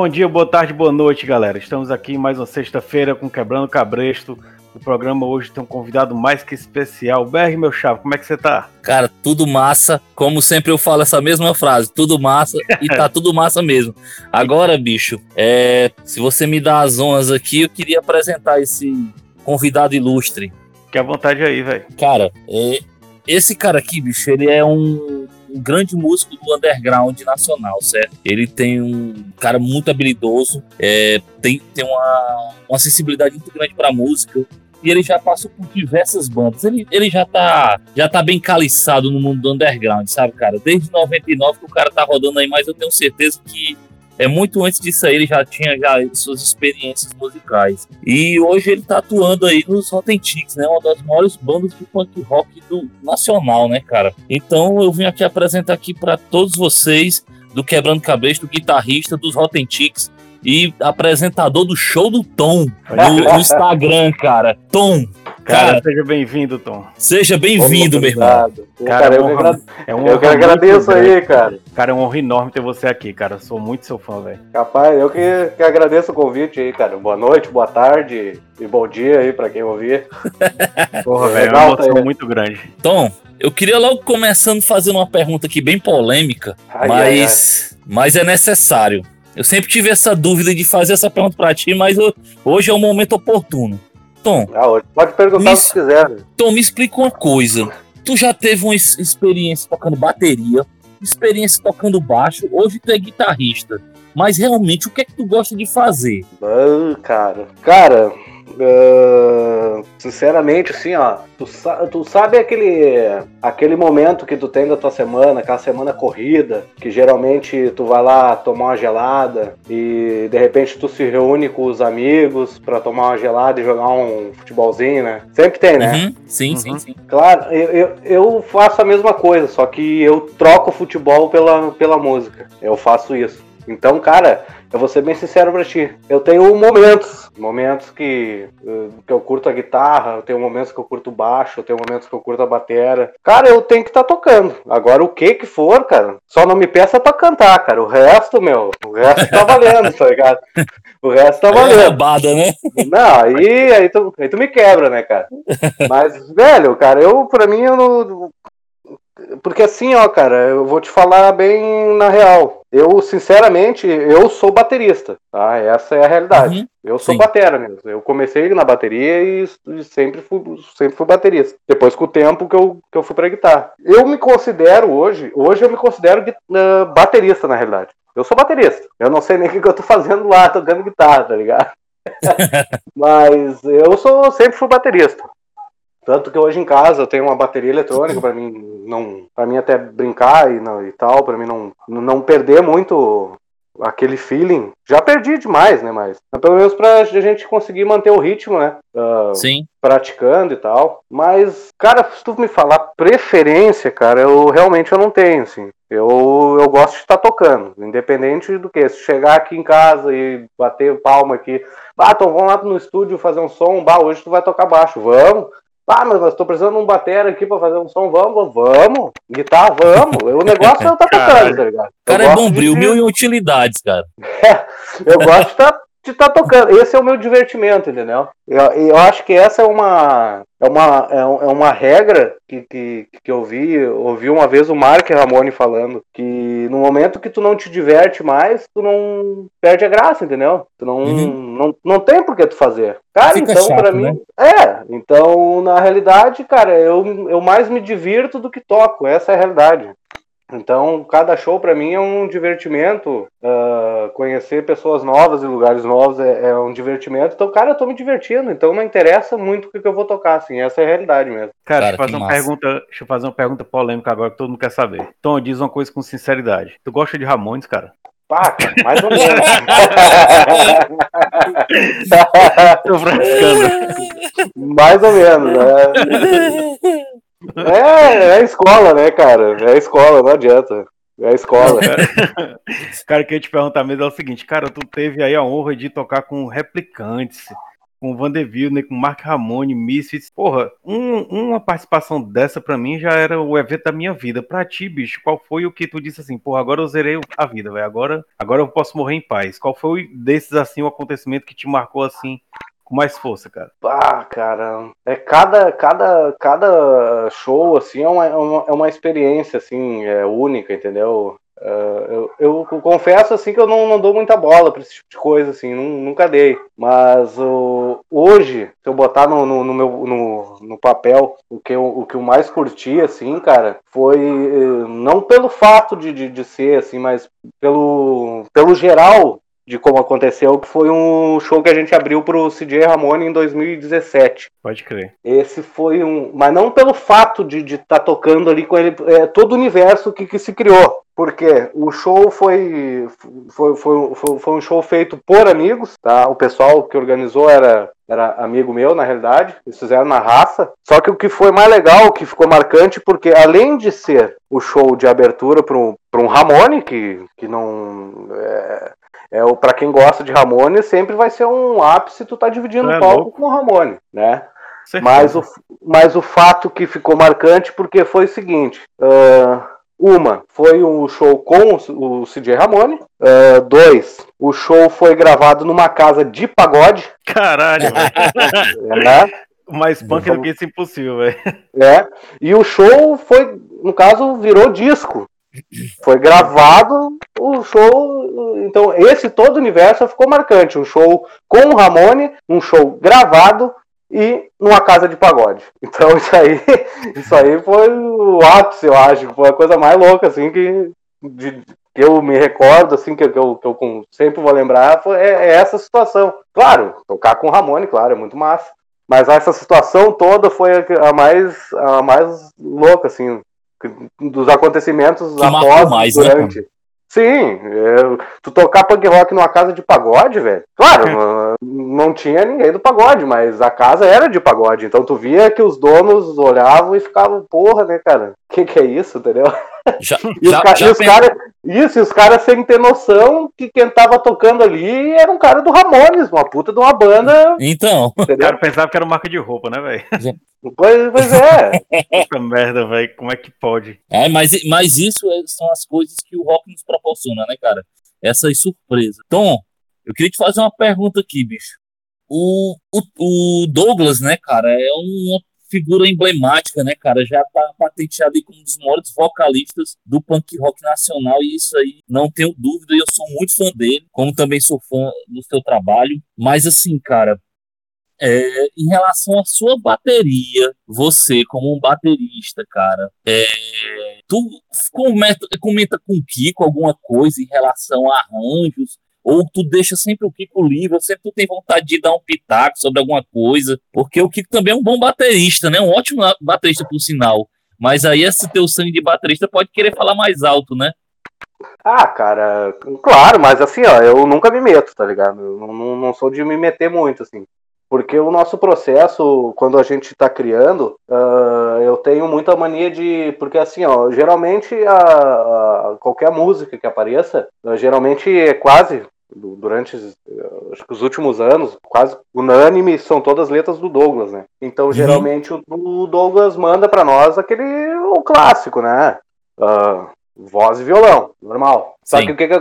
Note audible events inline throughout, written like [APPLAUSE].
Bom dia, boa tarde, boa noite, galera. Estamos aqui mais uma sexta-feira com Quebrando Cabresto. O programa hoje tem um convidado mais que especial. BR, meu chave, como é que você tá? Cara, tudo massa. Como sempre eu falo essa mesma frase, tudo massa e tá [LAUGHS] tudo massa mesmo. Agora, bicho, é, se você me dá as honras aqui, eu queria apresentar esse convidado ilustre. Fique à vontade aí, velho. Cara, é, esse cara aqui, bicho, ele é um um grande músico do underground nacional, certo? Ele tem um cara muito habilidoso, é, tem, tem uma, uma sensibilidade muito grande para música. E ele já passou por diversas bandas. Ele, ele já tá já tá bem caliçado no mundo do underground, sabe, cara? Desde 99 que o cara tá rodando aí, mas eu tenho certeza que é muito antes disso aí ele já tinha já suas experiências musicais. E hoje ele tá atuando aí nos Rotten né? Uma das maiores bandas de punk rock do nacional, né, cara? Então eu vim aqui apresentar aqui para todos vocês do Quebrando Cabresto, guitarrista dos Rotten e apresentador do show do Tom no, no Instagram, cara. Tom, Cara, cara, seja bem-vindo, Tom. Seja bem-vindo, meu irmão. Cara, cara, eu, honra, é um eu que agradeço aí, cara. Cara, é uma honra enorme ter você aqui, cara. Sou muito seu fã, velho. Capaz, eu que, que agradeço o convite aí, cara. Boa noite, boa tarde e bom dia aí pra quem ouvir. [LAUGHS] Porra, velho, é uma emoção aí. muito grande. Tom, eu queria logo começando fazendo uma pergunta aqui bem polêmica, ai, mas, ai, ai. mas é necessário. Eu sempre tive essa dúvida de fazer essa pergunta pra ti, mas eu, hoje é o momento oportuno. Tom. Ah, pode perguntar me, se quiser. Tom, me explica uma coisa. Tu já teve uma experiência tocando bateria, experiência tocando baixo, hoje tu é guitarrista. Mas realmente, o que é que tu gosta de fazer? Ah, cara. Cara, Uh, sinceramente, assim, ó, tu, tu, sabe aquele, aquele momento que tu tem da tua semana, aquela semana corrida, que geralmente tu vai lá tomar uma gelada e de repente tu se reúne com os amigos para tomar uma gelada e jogar um futebolzinho, né? Sempre tem, né? Uhum. Sim, uhum. sim, sim. Claro, eu, eu, eu faço a mesma coisa, só que eu troco o futebol pela, pela música. Eu faço isso. Então, cara, eu vou ser bem sincero pra ti. Eu tenho momentos, momentos que, eh, que eu curto a guitarra, eu tenho momentos que eu curto baixo, eu tenho momentos que eu curto a batera. Cara, eu tenho que estar tá tocando. Agora, o que que for, cara, só não me peça pra cantar, cara. O resto, meu, o resto tá valendo, tá ligado? O resto tá é valendo. É roubada, né? Não, aí, aí, tu, aí tu me quebra, né, cara? Mas, velho, cara, eu, pra mim, eu não, porque assim, ó, cara, eu vou te falar bem na real. Eu, sinceramente, eu sou baterista, tá? Essa é a realidade. Uhum, eu sou sim. batera mesmo. Eu comecei na bateria e, sempre, fui, sempre fui baterista. Depois, com o tempo, que eu, que eu fui pra guitarra. Eu me considero hoje, hoje eu me considero uh, baterista, na realidade. Eu sou baterista. Eu não sei nem o que, que eu tô fazendo lá, tocando guitarra, tá ligado? [LAUGHS] Mas eu sou sempre fui baterista. Tanto que hoje em casa eu tenho uma bateria eletrônica para mim não, para mim até brincar e, não, e tal, para mim não, não perder muito aquele feeling. Já perdi demais, né? Mas, mas pelo menos pra gente conseguir manter o ritmo, né? Uh, Sim. Praticando e tal. Mas, cara, se tu me falar preferência, cara, eu realmente eu não tenho, assim. Eu, eu gosto de estar tá tocando, independente do que. Se chegar aqui em casa e bater palma aqui, ah, então vamos lá no estúdio fazer um som, bah, hoje tu vai tocar baixo, vamos. Ah, mas tô precisando de um batera aqui pra fazer um som. Vamos, vamos. Guitarra, vamos. O negócio é eu tá tocando, tá ligado? O cara é bombril, de... mil e utilidades, cara. [LAUGHS] eu gosto de tá de estar tá tocando. Esse é o meu divertimento, entendeu? Eu, eu acho que essa é uma é uma, é, é uma regra que, que, que eu vi, ouvi uma vez o Mark Ramone falando que no momento que tu não te diverte mais, tu não perde a graça, entendeu? Tu não, uhum. não, não tem por que tu fazer. Cara, Fica então para mim, né? é, então na realidade, cara, eu, eu mais me divirto do que toco, essa é a realidade. Então, cada show para mim é um divertimento. Uh, conhecer pessoas novas e lugares novos é, é, um divertimento. Então, cara, eu tô me divertindo. Então, não interessa muito o que, eu vou tocar, assim. Essa é a realidade mesmo. Cara, cara deixa, eu fazer uma pergunta, deixa eu fazer uma pergunta polêmica agora que todo mundo quer saber. Tom, diz uma coisa com sinceridade. Tu gosta de Ramones, cara? Pá, mais ou menos. [LAUGHS] tô [LAUGHS] mais ou menos, né? [LAUGHS] É, é a escola, né, cara? É a escola, não adianta. É a escola. [LAUGHS] Cara, cara, que eu te perguntar mesmo é o seguinte, cara, tu teve aí a honra de tocar com Replicantes, com Vandeville, né, com Mark Ramone, Misfits. Porra, um, uma participação dessa pra mim já era o evento da minha vida. Pra ti, bicho, qual foi o que tu disse assim, porra, agora eu zerei a vida, velho, agora, agora eu posso morrer em paz. Qual foi desses, assim, o acontecimento que te marcou, assim, com mais força, cara? Ah, cara, é cada, cada, cada show, assim, é uma, é uma, é experiência, assim, é única, entendeu? Uh, eu, eu, confesso assim que eu não, não, dou muita bola para esse tipo de coisa, assim, nunca dei. Mas uh, hoje, se eu botar no, no, no meu no, no, papel o que, eu, o que eu mais curti, assim, cara, foi uh, não pelo fato de, de, de, ser, assim, mas pelo, pelo geral de como aconteceu, que foi um show que a gente abriu pro CJ Ramone em 2017. Pode crer. Esse foi um. Mas não pelo fato de estar tá tocando ali com ele, é, todo o universo que, que se criou. Porque o show foi, foi, foi, foi, foi um show feito por amigos, tá? O pessoal que organizou era era amigo meu, na realidade, eles fizeram na raça. Só que o que foi mais legal, o que ficou marcante, porque além de ser o show de abertura para um, um Ramone, que, que não. É, é o para quem gosta de Ramone, sempre vai ser um ápice tu tá dividindo é o palco louco. com o Ramone, né? Mas o, mas o fato que ficou marcante porque foi o seguinte: uh, uma foi um show com o, CJ Ramone. Uh, dois, o show foi gravado numa casa de pagode. Caralho, [LAUGHS] é, né? Mais punk do que isso impossível, velho. É. E o show foi, no caso, virou disco. Foi gravado o show. Então, esse todo o universo ficou marcante. Um show com o Ramone, um show gravado e numa casa de pagode. [LAUGHS] Então, isso aí, isso aí foi o ápice, eu acho. Foi a coisa mais louca, assim, que, de, que eu me recordo, assim, que, que, eu, que eu sempre vou lembrar, foi, é, é essa situação. Claro, tocar com o Ramone, claro, é muito massa. Mas essa situação toda foi a mais, a mais louca, assim, dos acontecimentos que após, mais, né, durante. Né? Sim, é, tu tocar punk rock numa casa de pagode, velho. Claro, não tinha ninguém do pagode, mas a casa era de pagode. Então tu via que os donos olhavam e ficavam, porra, né, cara? O que, que é isso, entendeu? Já, e os, já, já os caras. Isso, e os caras sem ter noção que quem tava tocando ali era um cara do Ramones, uma puta de uma banda. Então. [LAUGHS] Entendeu? O cara pensava que era marca de roupa, né, velho? [LAUGHS] Pois, pois é. [LAUGHS] Puta merda, velho. Como é que pode? É, mas, mas isso é, são as coisas que o rock nos proporciona, né, cara? Essas surpresas. Tom, eu queria te fazer uma pergunta aqui, bicho. O, o, o Douglas, né, cara, é uma figura emblemática, né, cara? Já tá patenteado aí como um dos maiores vocalistas do punk rock nacional, e isso aí não tenho dúvida, e eu sou muito fã dele, como também sou fã do seu trabalho. Mas assim, cara, é, em relação à sua bateria, você como um baterista, cara, é, tu comenta, comenta com o Kiko alguma coisa em relação a arranjos, ou tu deixa sempre o Kiko livre, ou sempre tu tem vontade de dar um pitaco sobre alguma coisa, porque o Kiko também é um bom baterista, né? Um ótimo baterista, por sinal. Mas aí esse teu sangue de baterista pode querer falar mais alto, né? Ah, cara, claro, mas assim, ó, eu nunca me meto, tá ligado? Eu não, não sou de me meter muito, assim. Porque o nosso processo, quando a gente está criando, uh, eu tenho muita mania de. Porque assim, ó, geralmente a, a qualquer música que apareça, uh, geralmente é quase, durante acho que os últimos anos, quase unânime, são todas letras do Douglas, né? Então, uhum. geralmente o, o, Douglas manda para nós aquele. o clássico, né? Uh, voz e violão, normal. Só Sim. que o que, que,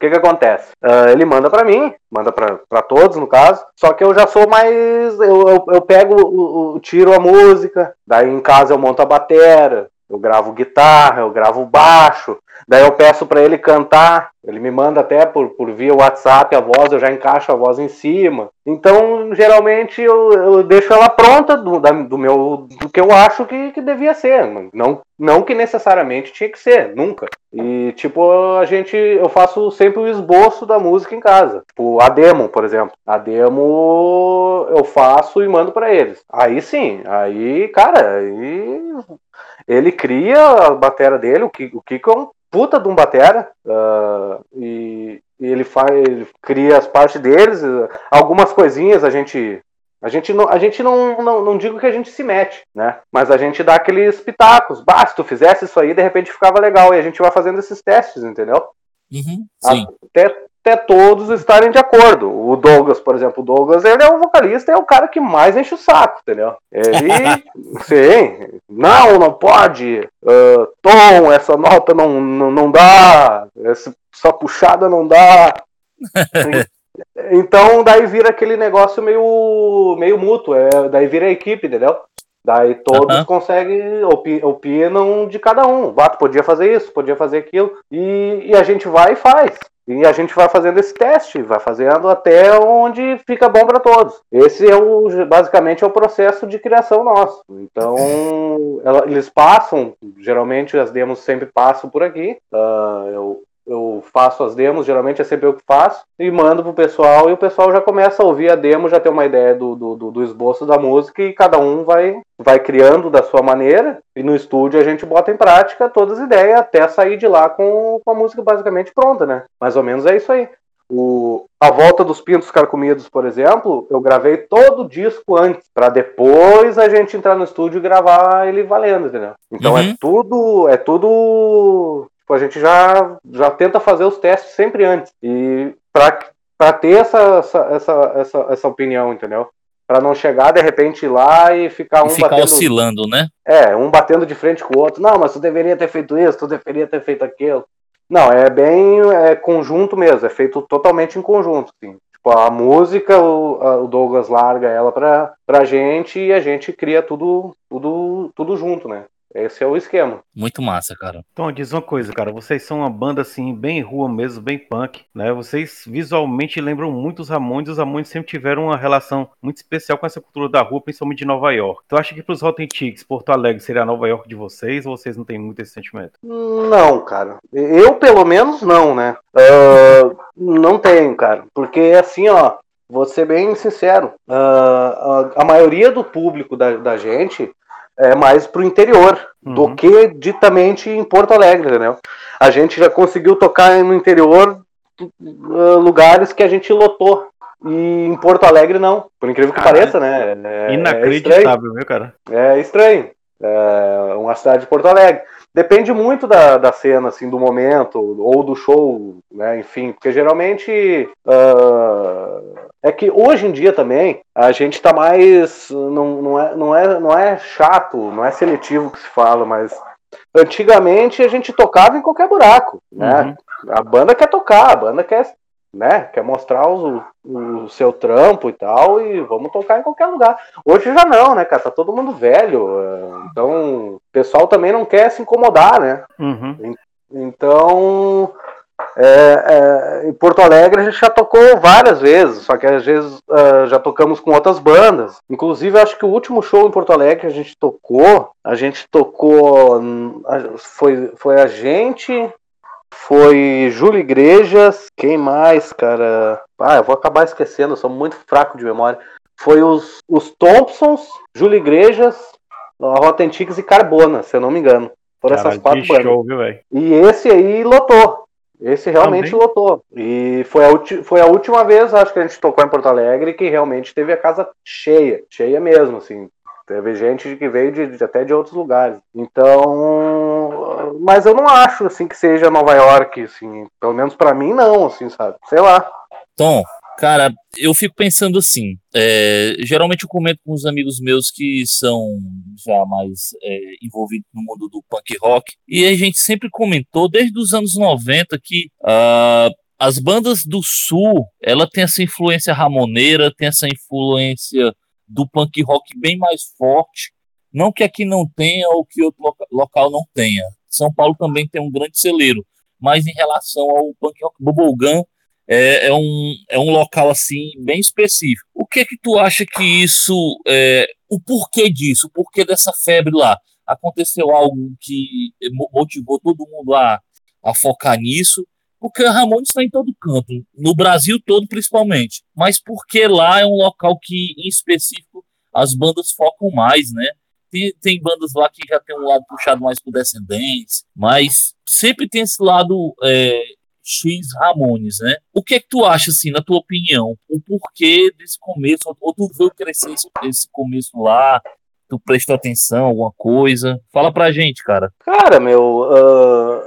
que, que acontece? Uh, ele manda para mim, manda para todos no caso, só que eu já sou mais. Eu, eu, eu pego, o, o, tiro a música, daí em casa eu monto a batera, eu gravo guitarra, eu gravo baixo, daí eu peço para ele cantar, ele me manda até por, por via WhatsApp a voz, eu já encaixo a voz em cima. Então, geralmente, eu, eu deixo ela pronta do, da, do meu do que eu acho que, que devia ser. Não, não que necessariamente tinha que ser, nunca. E, tipo, a gente. Eu faço sempre o esboço da música em casa. Tipo, a demo, por exemplo. A demo eu faço e mando para eles. Aí sim, aí, cara, aí ele cria a bateria dele, o Kiko, o Kiko é um puta de um batera uh, e, e, ele faz, ele cria as partes deles, algumas coisinhas a gente A gente não, a gente não, não, não digo que a gente se mete, né? Mas a gente dá aqueles pitacos. Bah, se tu fizesse isso aí, de repente ficava legal. E a gente vai fazendo esses testes, entendeu? Uhum, sim. Até, até todos estarem de acordo. O Douglas, por exemplo, o Douglas, ele é o vocalista, é o cara que mais enche o saco, entendeu? Ele, [LAUGHS] sim, não, não pode, uh, tom, essa nota não, não, não dá, essa, essa puxada não dá. [LAUGHS] então, daí vira aquele negócio meio, meio mútuo, é, daí vira a equipe, entendeu? Daí todos uhum. conseguem, opi, opinam de cada um. Vato podia fazer isso, podia fazer aquilo. E, e, a gente vai e faz. E a gente vai fazendo esse teste, vai fazendo até onde fica bom para todos. Esse é o basicamente é o processo de criação nosso. Então eles passam, geralmente as demos sempre passam por aqui. Uh, eu, eu faço as demos, geralmente é sempre eu que faço, e mando pro pessoal, e o pessoal já começa a ouvir a demo, já tem uma ideia do, do, do, esboço da música, e cada um vai, vai criando da sua maneira, e no estúdio a gente bota em prática todas as ideias, até sair de lá com, com a música basicamente pronta, né? Mais ou menos é isso aí. O, a volta dos pintos carcomidos, por exemplo, eu gravei todo o disco antes, para depois a gente entrar no estúdio e gravar ele valendo, entendeu? Então é uhum. é tudo, é tudo a gente já, já tenta fazer os testes sempre antes. E para ter essa, essa, essa, essa, essa opinião, entendeu? Para não chegar de repente lá e ficar um e ficar batendo, oscilando, né? É, um batendo de frente com o outro. Não, mas tu deveria ter feito isso, tu deveria ter feito aquilo. Não, é bem é conjunto mesmo, é feito totalmente em conjunto, sim. Tipo, a música, o, a, o Douglas larga ela pra, pra gente e a gente cria tudo, tudo, tudo junto, né? Esse é o esquema. Muito massa, cara. Então, diz uma coisa, cara. Vocês são uma banda, assim, bem rua mesmo, bem punk, né? Vocês visualmente lembram muito os Ramones. Os Ramones sempre tiveram uma relação muito especial com essa cultura da rua, principalmente de Nova York. Tu acha que pros Rotten Chicks, Porto Alegre seria a Nova York de vocês ou vocês não têm muito esse sentimento? Não, cara. Eu, pelo menos, não, né? Uh, não tenho, cara. Porque, assim, ó, vou ser bem sincero. Uh, a, a maioria do público da, da gente é mais para o interior uhum. do que ditamente em Porto Alegre, entendeu? A gente já conseguiu tocar no interior uh, lugares que a gente lotou. E em Porto Alegre não, por incrível que pareça, né? É, Inacreditável, é viu, cara? É estranho. É uma cidade de Porto Alegre. Depende muito da, da cena, assim, do momento, ou do show, né? Enfim, porque geralmente uh, é que hoje em dia também a gente está mais. Não, não, é, não, é, não é chato, não é seletivo que se fala, mas antigamente a gente tocava em qualquer buraco, né? Uhum. A banda quer tocar, a banda quer né? Quer mostrar o, o seu trampo e tal, e vamos tocar em qualquer lugar. Hoje já não, né, cara? Tá todo mundo velho. Então, o pessoal também não quer se incomodar, né? Uhum. Então, é, é, em Porto Alegre a gente já tocou várias vezes, só que às vezes uh, já tocamos com outras bandas. Inclusive, acho que o último show em Porto Alegre que a gente tocou, a gente tocou. Foi, foi a gente, foi Júlio Igrejas, quem mais, cara? Ah, eu vou acabar esquecendo, eu sou muito fraco de memória. Foi os, os Thompsons, Júlio Igrejas, Rotten Chicks e Carbona, se eu não me engano. Foram essas quatro bandas. Show, viu, e esse aí lotou. Esse realmente Também. lotou. E foi a, foi a última vez, acho que a gente tocou em Porto Alegre, que realmente teve a casa cheia. Cheia mesmo, assim. Teve gente que veio de, de, até de outros lugares. Então, mas eu não acho assim que seja Nova York, assim, pelo menos para mim não, assim, sabe? Sei lá. Tom, cara, eu fico pensando assim. É, geralmente eu comento com os amigos meus que são já mais é, envolvidos no mundo do punk rock e a gente sempre comentou desde os anos 90 que uh, as bandas do sul, ela tem essa influência ramoneira, tem essa influência do punk rock bem mais forte. Não que aqui não tenha ou que outro local não tenha. São Paulo também tem um grande celeiro, mas em relação ao punk rock bubblegum, é, é, um, é um local assim bem específico. O que que tu acha que isso, é, o porquê disso, o porquê dessa febre lá? Aconteceu algo que motivou todo mundo a, a focar nisso? Porque a Ramones está em todo canto, no Brasil todo principalmente. Mas porque lá é um local que, em específico, as bandas focam mais, né? Tem, tem bandas lá que já tem um lado puxado mais pro descendentes, mas sempre tem esse lado é, X Ramones, né? O que é que tu acha, assim, na tua opinião? O porquê desse começo? Ou tu viu crescer esse, esse começo lá? Tu prestou atenção, alguma coisa? Fala pra gente, cara. Cara, meu, uh,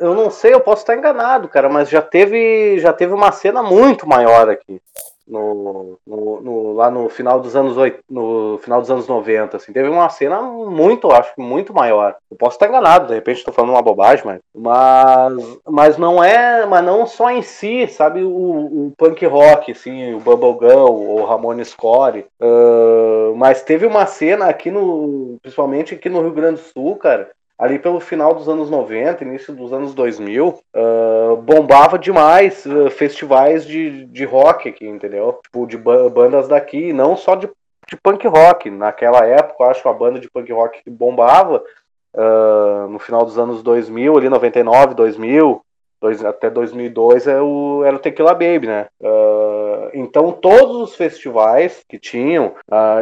eu não sei, eu posso estar enganado, cara, mas já teve, já teve uma cena muito maior aqui no, no, no, lá no final dos anos no final dos anos 90, assim, teve uma cena muito, acho que muito maior. Eu posso estar enganado, de repente estou falando uma bobagem, mas, mas, mas não é, mas não só em si, sabe, o, o punk rock, assim, o Bubblegum, o Ramone Score, uh, mas teve uma cena aqui no, principalmente aqui no Rio Grande do Sul, cara, ali pelo final dos anos 90, início dos anos 2000, uh, bombava demais uh, festivais de, de rock aqui, entendeu? Tipo, de bandas daqui, não só de, de punk rock. Naquela época, eu acho a banda de punk rock que bombava, uh, no final dos anos 2000, ali 99, 2000, dois, até 2002, é o, era o Tequila Baby, né? então, todos os festivais que tinham,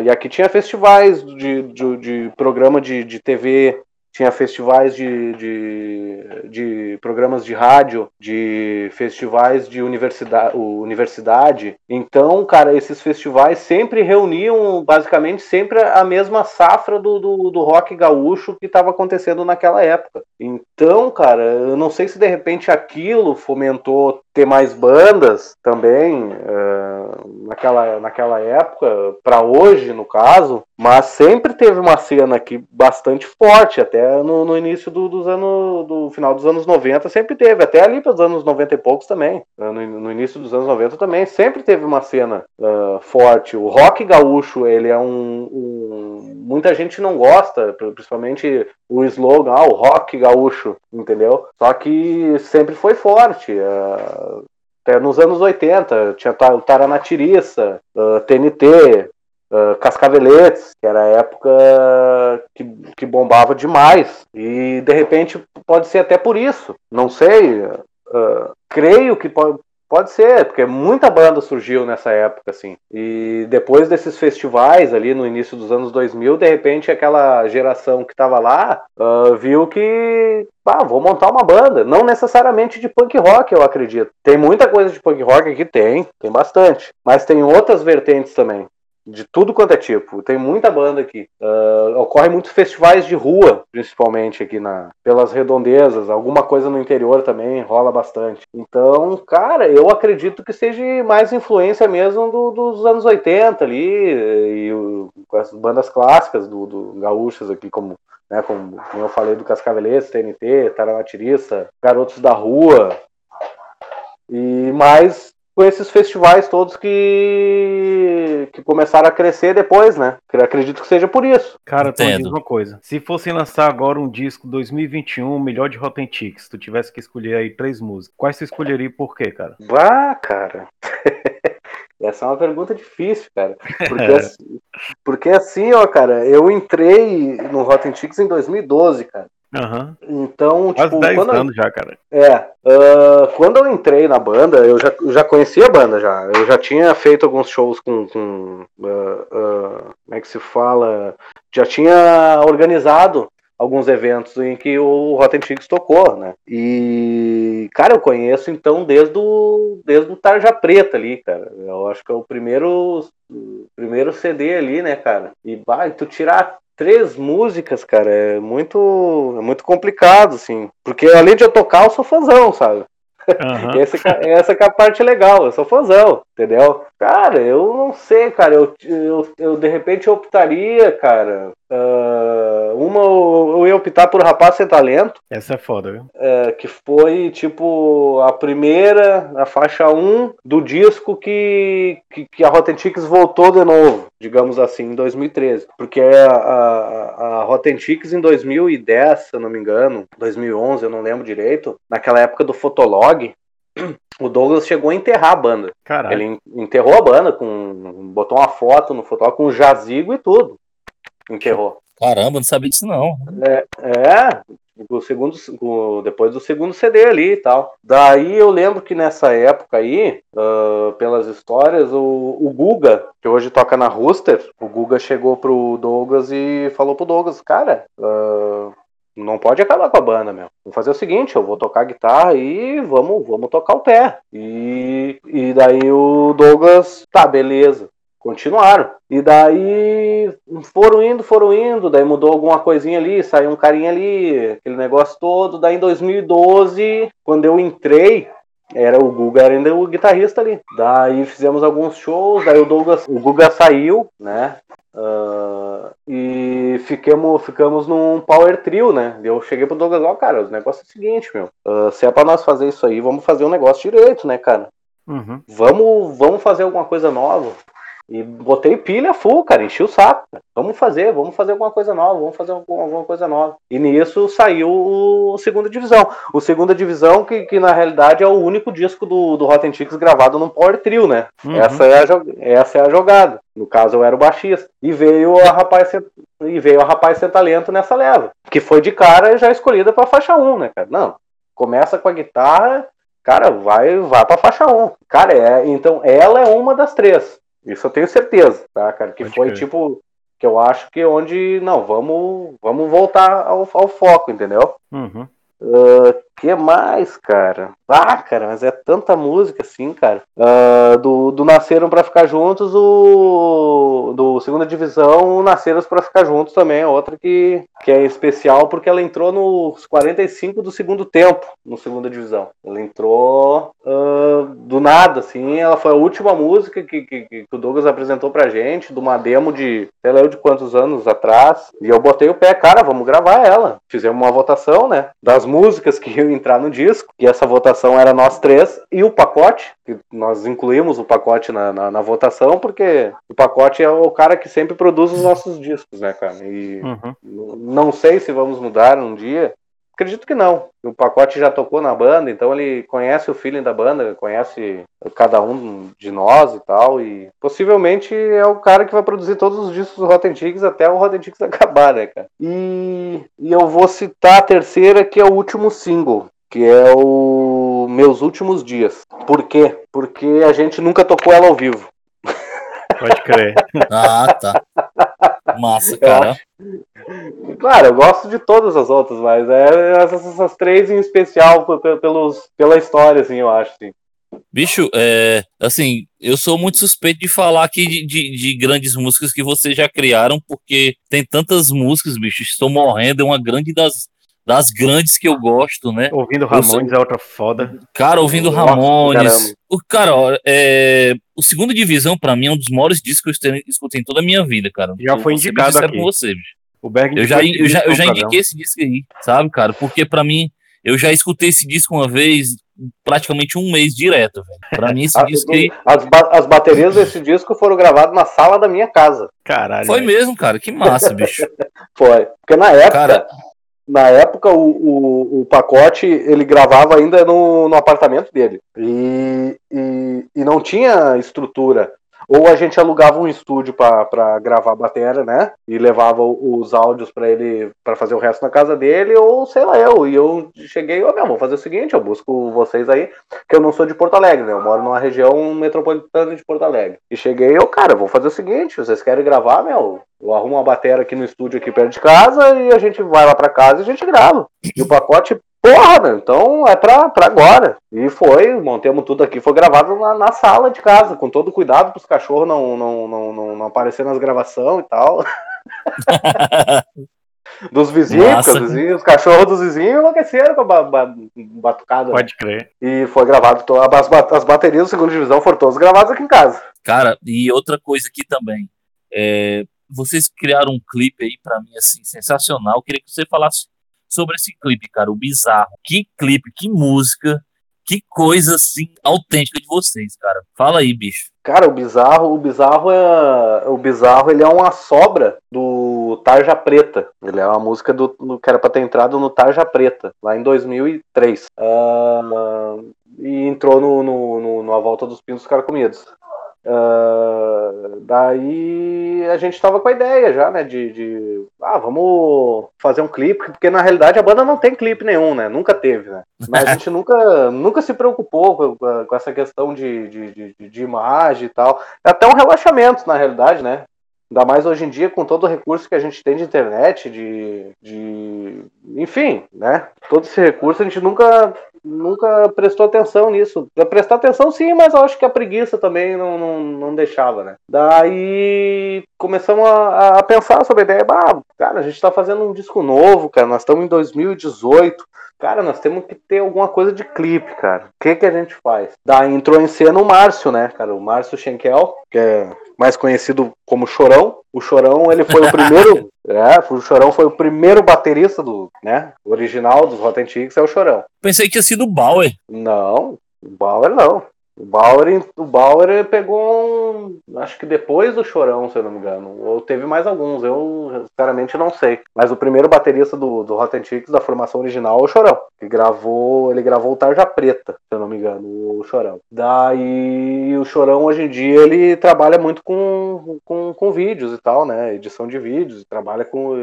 e aqui tinha festivais de, de, de programa de, de TV tinha festivais de, de, de, programas de rádio, de festivais de universidade, universidade. Então, cara, esses festivais sempre reuniam basicamente sempre a mesma safra do, do, do rock gaúcho que estava acontecendo naquela época. Então, cara, eu não sei se de repente aquilo fomentou ter mais bandas também uh, naquela, naquela época, para hoje no caso, mas sempre teve uma cena aqui bastante forte, até no, no início do, dos anos, do final dos anos 90 sempre teve, até ali para os anos 90 e poucos também, uh, no, no, início dos anos 90 também, sempre teve uma cena uh, forte. O rock gaúcho, ele é um, um, Muita gente não gosta, principalmente o slogan, ah, o rock gaúcho, entendeu? Só que sempre foi forte. Uh, até nos anos 80, tinha o Taranatiriça, uh, TNT, uh, Cascaveletes, que era a época que, que bombava demais. E de repente pode ser até por isso. Não sei. Uh, creio que pode, Pode ser, porque muita banda surgiu nessa época, assim. E depois desses festivais ali no início dos anos 2000, de repente aquela geração que estava lá uh, viu que, ah, vou montar uma banda. Não necessariamente de punk rock, eu acredito. Tem muita coisa de punk rock aqui, tem, tem bastante. Mas tem outras vertentes também de tudo quanto é tipo. Tem muita banda aqui. Uh, ocorre muitos festivais de rua, principalmente aqui na pelas redondezas. Alguma coisa no interior também rola bastante. Então, cara, eu acredito que seja mais influência mesmo do, dos anos 80 ali e com as bandas clássicas do, do gaúchas aqui, como né, como, eu falei do Cascaveletes, TNT, Taranatiriça, Garotos da Rua. E mais com esses festivais todos que, que começaram a crescer depois, né? Eu acredito que seja por isso. Cara, tu diz uma coisa. Se fossem lançar agora um disco 2021, melhor de Rotten Tix, tu tivesse que escolher aí três músicas, quais tu escolheria e por quê, cara? Vá, cara. [LAUGHS] Essa é uma pergunta difícil, cara. Porque, [LAUGHS] assim, porque assim, ó, cara, eu entrei no Rotten Tix em 2012, cara. Uhum. Então, Quase tipo. 10 anos já, cara. É. Uh, quando eu entrei na banda, eu já, eu já conhecia a banda já. Eu já tinha feito alguns shows com. com uh, uh, como é que se fala? Já tinha organizado alguns eventos em que o Rotten Chicks tocou, né? E, cara, eu conheço então desde o, desde o Tarja Preta ali, cara. Eu acho que é o primeiro, o primeiro CD ali, né, cara? E, vai tu tirar três músicas, cara, é muito, é muito complicado, assim. Porque além de eu tocar, eu sou fãzão, sabe? Uhum. [LAUGHS] essa, essa que é a parte legal, eu sou fãzão, entendeu? Cara, eu não sei, cara, eu, eu, eu de repente optaria, cara, Uh, uma eu ia optar por Rapaz Sem Talento. Essa é foda, viu? Uh, que foi tipo a primeira, a faixa 1 do disco que, que, que a Rotten Chicks voltou de novo, digamos assim, em 2013. Porque a, a, a Rotten Chicks em 2010, se eu não me engano, 2011, eu não lembro direito, naquela época do Fotolog, [CLEARS THROAT] o Douglas chegou a enterrar a banda. Caralho. Ele enterrou a banda, com, botou uma foto no Fotolog com jazigo e tudo enterrou. Caramba, não sabia disso não. É, é o segundo, o, depois do segundo CD ali e tal. Daí eu lembro que nessa época aí, uh, pelas histórias, o, o Guga, que hoje toca na Rooster, o Guga chegou pro Douglas e falou pro Douglas, cara, uh, não pode acabar com a banda, meu. Vamos fazer o seguinte, eu vou tocar guitarra e vamos, vamos tocar o pé. E, e daí o Douglas, tá, beleza. Continuaram. E daí foram indo, foram indo, daí mudou alguma coisinha ali, saiu um carinha ali, aquele negócio todo. Daí em 2012, quando eu entrei, era o Guga era ainda o guitarrista ali. Daí fizemos alguns shows, daí o Douglas, o Guga saiu, né? Uh, e ficamos, ficamos num power trio, né? Eu cheguei pro Douglas, ó, oh, cara, o negócio é o seguinte, meu. Uh, se é pra nós fazer isso aí, vamos fazer um negócio direito, né, cara? Uhum. Vamos, vamos fazer alguma coisa nova. E botei pilha full, cara, enchi o saco. Vamos fazer, vamos fazer alguma coisa nova, vamos fazer alguma coisa nova. E nisso saiu o Segunda Divisão. O Segunda Divisão, que, que na realidade é o único disco do, do Rotten Chicks gravado num Power Trio, né? Uhum. Essa, é a, essa é a jogada. No caso, eu era o baixista. E veio a rapaz e veio a rapaz sem talento nessa leva. Que foi de cara já escolhida pra faixa 1, né, cara? Não. Começa com a guitarra, cara, vai, vai pra faixa 1. Cara, é, então ela é uma das três. Isso eu tenho certeza, tá, cara? Que Pode foi crer. tipo. Que eu acho que onde. Não, vamos, vamos voltar ao, ao foco, entendeu? Uhum. Uh, que mais, cara? Ah, cara, mas é tanta música assim, cara. Uh, do, do Nasceram para Ficar Juntos, o do Segunda Divisão, o Nasceram para Ficar Juntos também é outra que, que é especial porque ela entrou nos 45 do segundo tempo, no Segunda Divisão. Ela entrou uh, do nada, assim. Ela foi a última música que, que, que, o Douglas apresentou pra gente, de uma demo de, sei lá, de quantos anos atrás. E eu botei o pé, cara, vamos gravar ela. Fizemos uma votação, né? Das músicas que entrar no disco. E essa votação era nós três e o pacote, que nós incluímos o pacote na, na, na votação, porque o pacote é o cara que sempre produz os nossos discos, né, cara? E uhum. não sei se vamos mudar um dia. Acredito que não. O pacote já tocou na banda, então ele conhece o feeling da banda, conhece cada um de nós e tal. E possivelmente é o cara que vai produzir todos os discos do Rotten Chicks até o Rotten Chicks [LAUGHS] acabar, né, cara? E, e eu vou citar a terceira, que é o último single, que é o Meus Últimos Dias. Por quê? Porque a gente nunca tocou ela ao vivo. Pode crer. [LAUGHS] ah, tá. Massa, cara. Claro, eu gosto de todas as outras, mas é essas, essas três em especial pelos, pela história, assim, eu acho, assim. Bicho, é, assim, eu sou muito suspeito de falar aqui de, de, de, grandes músicas que vocês já criaram, porque tem tantas músicas, bicho, estou morrendo, é uma grande das, das grandes que eu gosto, né? Ouvindo Ramones sou... é outra foda. Cara, ouvindo Ramones. O, cara, é... o Segunda Divisão, para mim, é um dos maiores discos que eu escutei em toda a minha vida, cara. Já foi indicado aqui. com você, bicho. O Berg eu já, eu já, eu já indiquei esse disco aí, sabe, cara? Porque para mim, eu já escutei esse disco uma vez, praticamente um mês direto, velho. Pra mim, esse [LAUGHS] disco aí. As, ba as baterias desse disco foram gravadas na sala da minha casa. Caralho. Foi mesmo, cara. Que massa, bicho. [LAUGHS] Foi. Porque na época. Cara, na época o, o, o, pacote ele gravava ainda no, no apartamento dele e, e, e, não tinha estrutura ou a gente alugava um estúdio para gravar a bateria, né? E levava os áudios para ele para fazer o resto na casa dele, ou sei lá, eu. E eu cheguei, ô oh, meu, vou fazer o seguinte, eu busco vocês aí, que eu não sou de Porto Alegre, né? Eu moro numa região metropolitana de Porto Alegre. E cheguei, eu, cara, vou fazer o seguinte, vocês querem gravar, meu? Eu arrumo uma bateria aqui no estúdio aqui perto de casa e a gente vai lá para casa e a gente grava. E o pacote Porra, meu, então é pra, pra agora. E foi, montemos tudo aqui, foi gravado na, na sala de casa, com todo cuidado para os cachorros não, não, não, não, não aparecer nas gravações e tal. [LAUGHS] dos vizinhos, os, vizinhos, os cachorros dos vizinhos enlouqueceram com a batucada. Pode crer. E foi gravado, as, as baterias do segunda divisão foram todas gravadas aqui em casa. Cara, e outra coisa aqui também. É, vocês criaram um clipe aí para mim, assim, sensacional. Eu queria que você falasse sobre esse clipe, cara, o bizarro. Que clipe, que música, que coisa assim autêntica de vocês, cara. Fala aí, bicho. Cara, o bizarro, o bizarro é o bizarro, ele é uma sobra do Tarja Preta. Ele é uma música do, do que era para ter entrado no Tarja Preta lá em 2003. Uh, ah, e entrou no, no, no, no A Volta dos Pinos Carcomidos. Uh, daí a gente tava com a ideia já, né? De, de, ah, vamos fazer um clipe, porque na realidade a banda não tem clipe nenhum, né? Nunca teve, né? Mas a gente [LAUGHS] nunca, nunca se preocupou com, com essa questão de, de, de, de, imagem e tal. Até um relaxamento, na realidade, né? Ainda mais hoje em dia, com todo o recurso que a gente tem de internet, de. de enfim, né? Todo esse recurso a gente nunca nunca prestou atenção nisso. Prestar atenção sim, mas eu acho que a preguiça também não, não, não deixava, né? Daí começamos a, a pensar sobre a ideia, ah, cara, a gente tá fazendo um disco novo, cara, nós estamos em 2018. Cara, nós temos que ter alguma coisa de clipe, cara. O que que a gente faz? Daí entrou em cena o Márcio, né, cara? O Márcio Schenkel, que é mais conhecido como Chorão. O Chorão, ele foi o primeiro, [LAUGHS] é, o Chorão foi o primeiro baterista do, né, original dos Rotten Chicks, é o Chorão. Pensei que tinha sido o Bauer. Não, o Bauer não. O Bauer, o Bauer pegou um. Acho que depois do Chorão, se eu não me engano. Ou teve mais alguns, eu sinceramente não sei. Mas o primeiro baterista do, do Rotten Chicks, da formação original, é o Chorão. Que gravou. Ele gravou o Tarja Preta, se eu não me engano, o Chorão. Daí o Chorão hoje em dia ele trabalha muito com, com, com vídeos e tal, né? Edição de vídeos, trabalha com.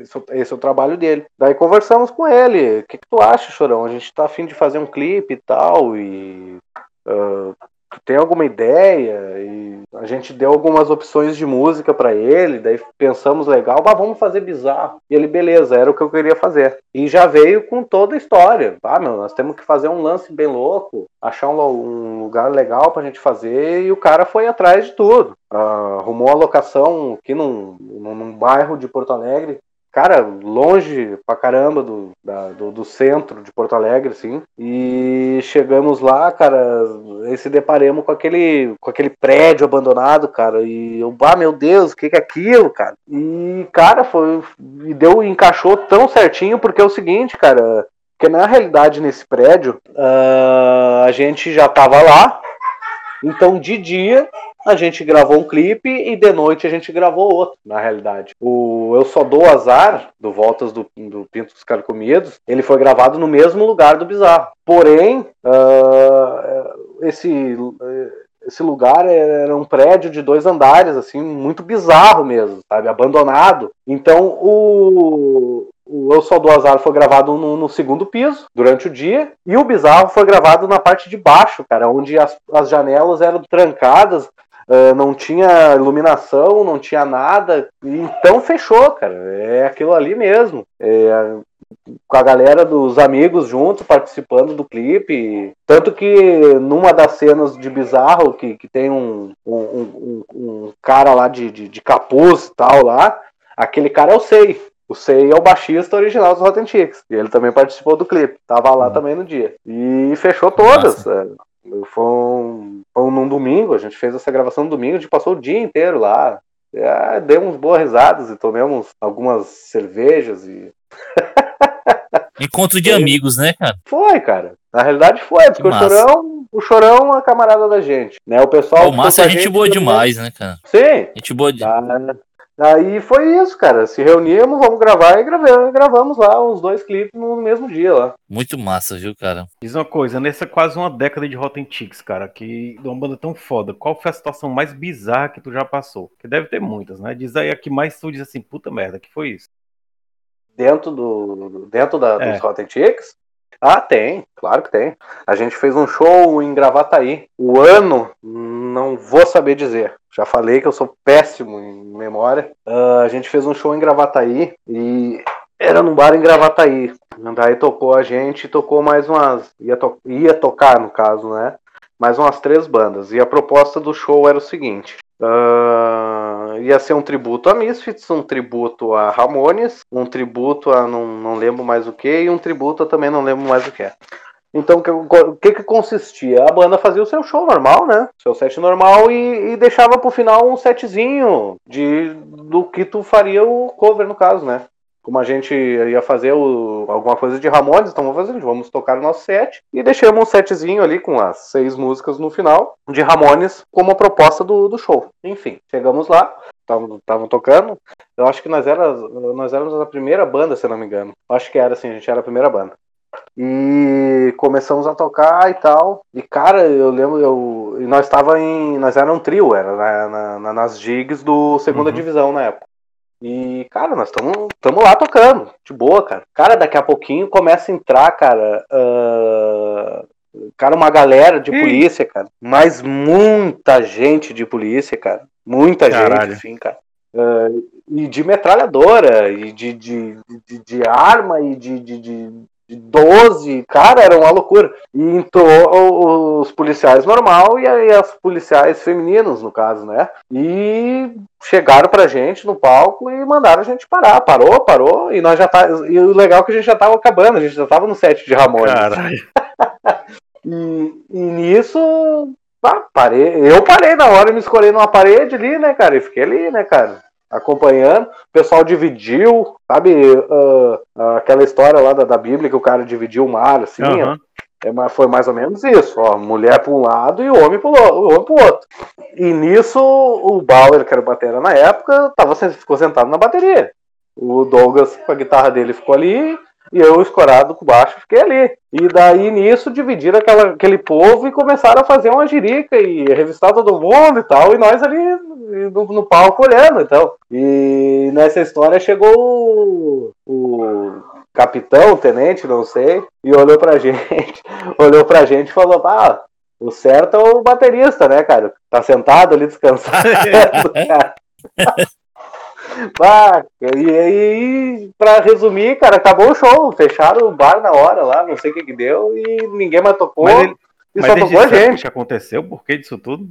Esse, esse é o trabalho dele. Daí conversamos com ele. O que, que tu acha, Chorão? A gente tá afim de fazer um clipe e tal. E Uh, tem alguma ideia? E a gente deu algumas opções de música para ele, daí pensamos legal, mas vamos fazer bizarro. E ele, beleza, era o que eu queria fazer. E já veio com toda a história. Ah, meu, nós temos que fazer um lance bem louco, achar um, um lugar legal pra gente fazer, e o cara foi atrás de tudo. Uh, arrumou a locação aqui num, num bairro de Porto Alegre cara, longe pra caramba do, da, do, do, centro de Porto Alegre, assim. E chegamos lá, cara, e se deparemos com aquele, com aquele prédio abandonado, cara. E eu, ah, meu Deus, o que, que é aquilo, cara? E, cara, foi. E deu, encaixou tão certinho, porque é o seguinte, cara. Porque na realidade, nesse prédio, uh, a gente já tava lá. Então, de dia, a gente gravou um clipe e de noite a gente gravou outro, na realidade. O Eu Só Dou Azar, do Voltas do, do Pinto dos Carcomidos, ele foi gravado no mesmo lugar do Bizarro. Porém, uh, esse esse lugar era um prédio de dois andares, assim, muito bizarro mesmo, sabe? Abandonado. Então o, o Eu Só Do Azar foi gravado no, no, segundo piso, durante o dia, e o Bizarro foi gravado na parte de baixo, cara, onde as, as janelas eram trancadas, uh, não tinha iluminação, não tinha nada, então fechou, cara. É aquilo ali mesmo. É, com a galera dos amigos junto, participando do clipe. Tanto que numa das cenas de Bizarro, que, que tem um, um, um, um cara lá de, de, de, capuz e tal lá, aquele cara é o Sei. O Sei é o baixista original dos Rotten Chicks. E ele também participou do clipe. Tava lá uhum. também no dia. E fechou todas. Foi um, foi num domingo, a gente fez essa gravação no domingo, a gente passou o dia inteiro lá. É, demos boas risadas e tomamos algumas cervejas e. [LAUGHS] Encontro de foi. amigos, né, cara? Foi, cara. Na realidade foi, porque o Chorão, o Chorão é a camarada da gente, né? O pessoal. O Márcio é gente, gente boa demais, né, cara? Sim. Gente boa demais. Aí foi isso, cara. Se reunimos, vamos gravar e gravamos, gravamos lá os dois clipes no mesmo dia lá. Muito massa, viu, cara? Diz uma coisa, nessa quase uma década de Rotten Chicks, cara, que de uma banda tão foda, qual foi a situação mais bizarra que tu já passou? Que deve ter muitas, né? Diz aí a que mais tu diz assim, puta merda, que foi isso? Dentro do. Dentro da, é. dos Rotten Chicks? Ah, tem, claro que tem. A gente fez um show em Gravataí. O ano, não vou saber dizer. Já falei que eu sou péssimo em memória. Uh, a gente fez um show em Gravataí e era num bar em Gravataí. Daí tocou a gente, tocou mais umas. Ia, to... ia tocar, no caso, né? Mais umas três bandas. E a proposta do show era o seguinte: Uh, ia ser um tributo a Misfits, um tributo a Ramones, um tributo a não, não lembro mais o que, e um tributo a também não lembro mais o que. Então, o que, que consistia? A banda fazia o seu show normal, né? Seu set normal e, e deixava pro final um setzinho de, do que tu faria o cover, no caso, né? Como a gente ia fazer o, alguma coisa de Ramones, então vamos fazer, vamos tocar o nosso set e deixamos um setzinho ali com as seis músicas no final de Ramones como a proposta do, do show. Enfim, chegamos lá, estavam tocando. Eu acho que nós, era, nós éramos a primeira banda, se não me engano. Acho que era assim, a gente era a primeira banda. E começamos a tocar e tal. E cara, eu lembro, eu, nós estava em. Nós era um trio, era na, na, nas gigs do segunda uhum. divisão na época. E, cara, nós estamos lá tocando, de boa, cara. Cara, daqui a pouquinho começa a entrar, cara. Uh, cara, uma galera de polícia, cara. Mas muita gente de polícia, cara. Muita Caralho. gente, enfim, cara. Uh, e de metralhadora, e de, de, de, de arma, e de, de, de, de 12, cara, era uma loucura. E entrou os policiais normal e aí as policiais femininos, no caso, né? E chegaram pra gente no palco e mandaram a gente parar. Parou, parou, e nós já tá. E o legal é que a gente já tava acabando, a gente já tava no set de Ramones. Caralho. [LAUGHS] e, e nisso ah, parei. Eu parei na hora e me escolhi numa parede ali, né, cara? E fiquei ali, né, cara? Acompanhando. O pessoal dividiu, sabe? Uh, aquela história lá da, da, Bíblia que o cara dividiu o mar, assim. Uhum. É, foi mais ou menos isso, ó. Mulher para um lado e o homem pro, o homem pro outro. E nisso, o Bauer, que era batera na época, tava, ficou sentado na bateria. O Douglas, com a guitarra dele, ficou ali. E eu, escorado com baixo, fiquei ali. E daí nisso dividiram aquela, aquele povo e começaram a fazer uma girica e revistar todo mundo e tal. E nós ali no, no palco olhando então. E nessa história chegou o, o capitão, o tenente, não sei, e olhou pra [LAUGHS] gente, olhou pra gente e falou, ah, o certo é o baterista, né, cara? Tá sentado ali descansando, [LAUGHS] cara. [LAUGHS] Bah, e aí, pra resumir, cara, acabou o show. Fecharam o bar na hora lá, não sei o que que deu, e ninguém mais tocou. Mas ele, e mas só tocou a gente. O que aconteceu? Por que disso tudo?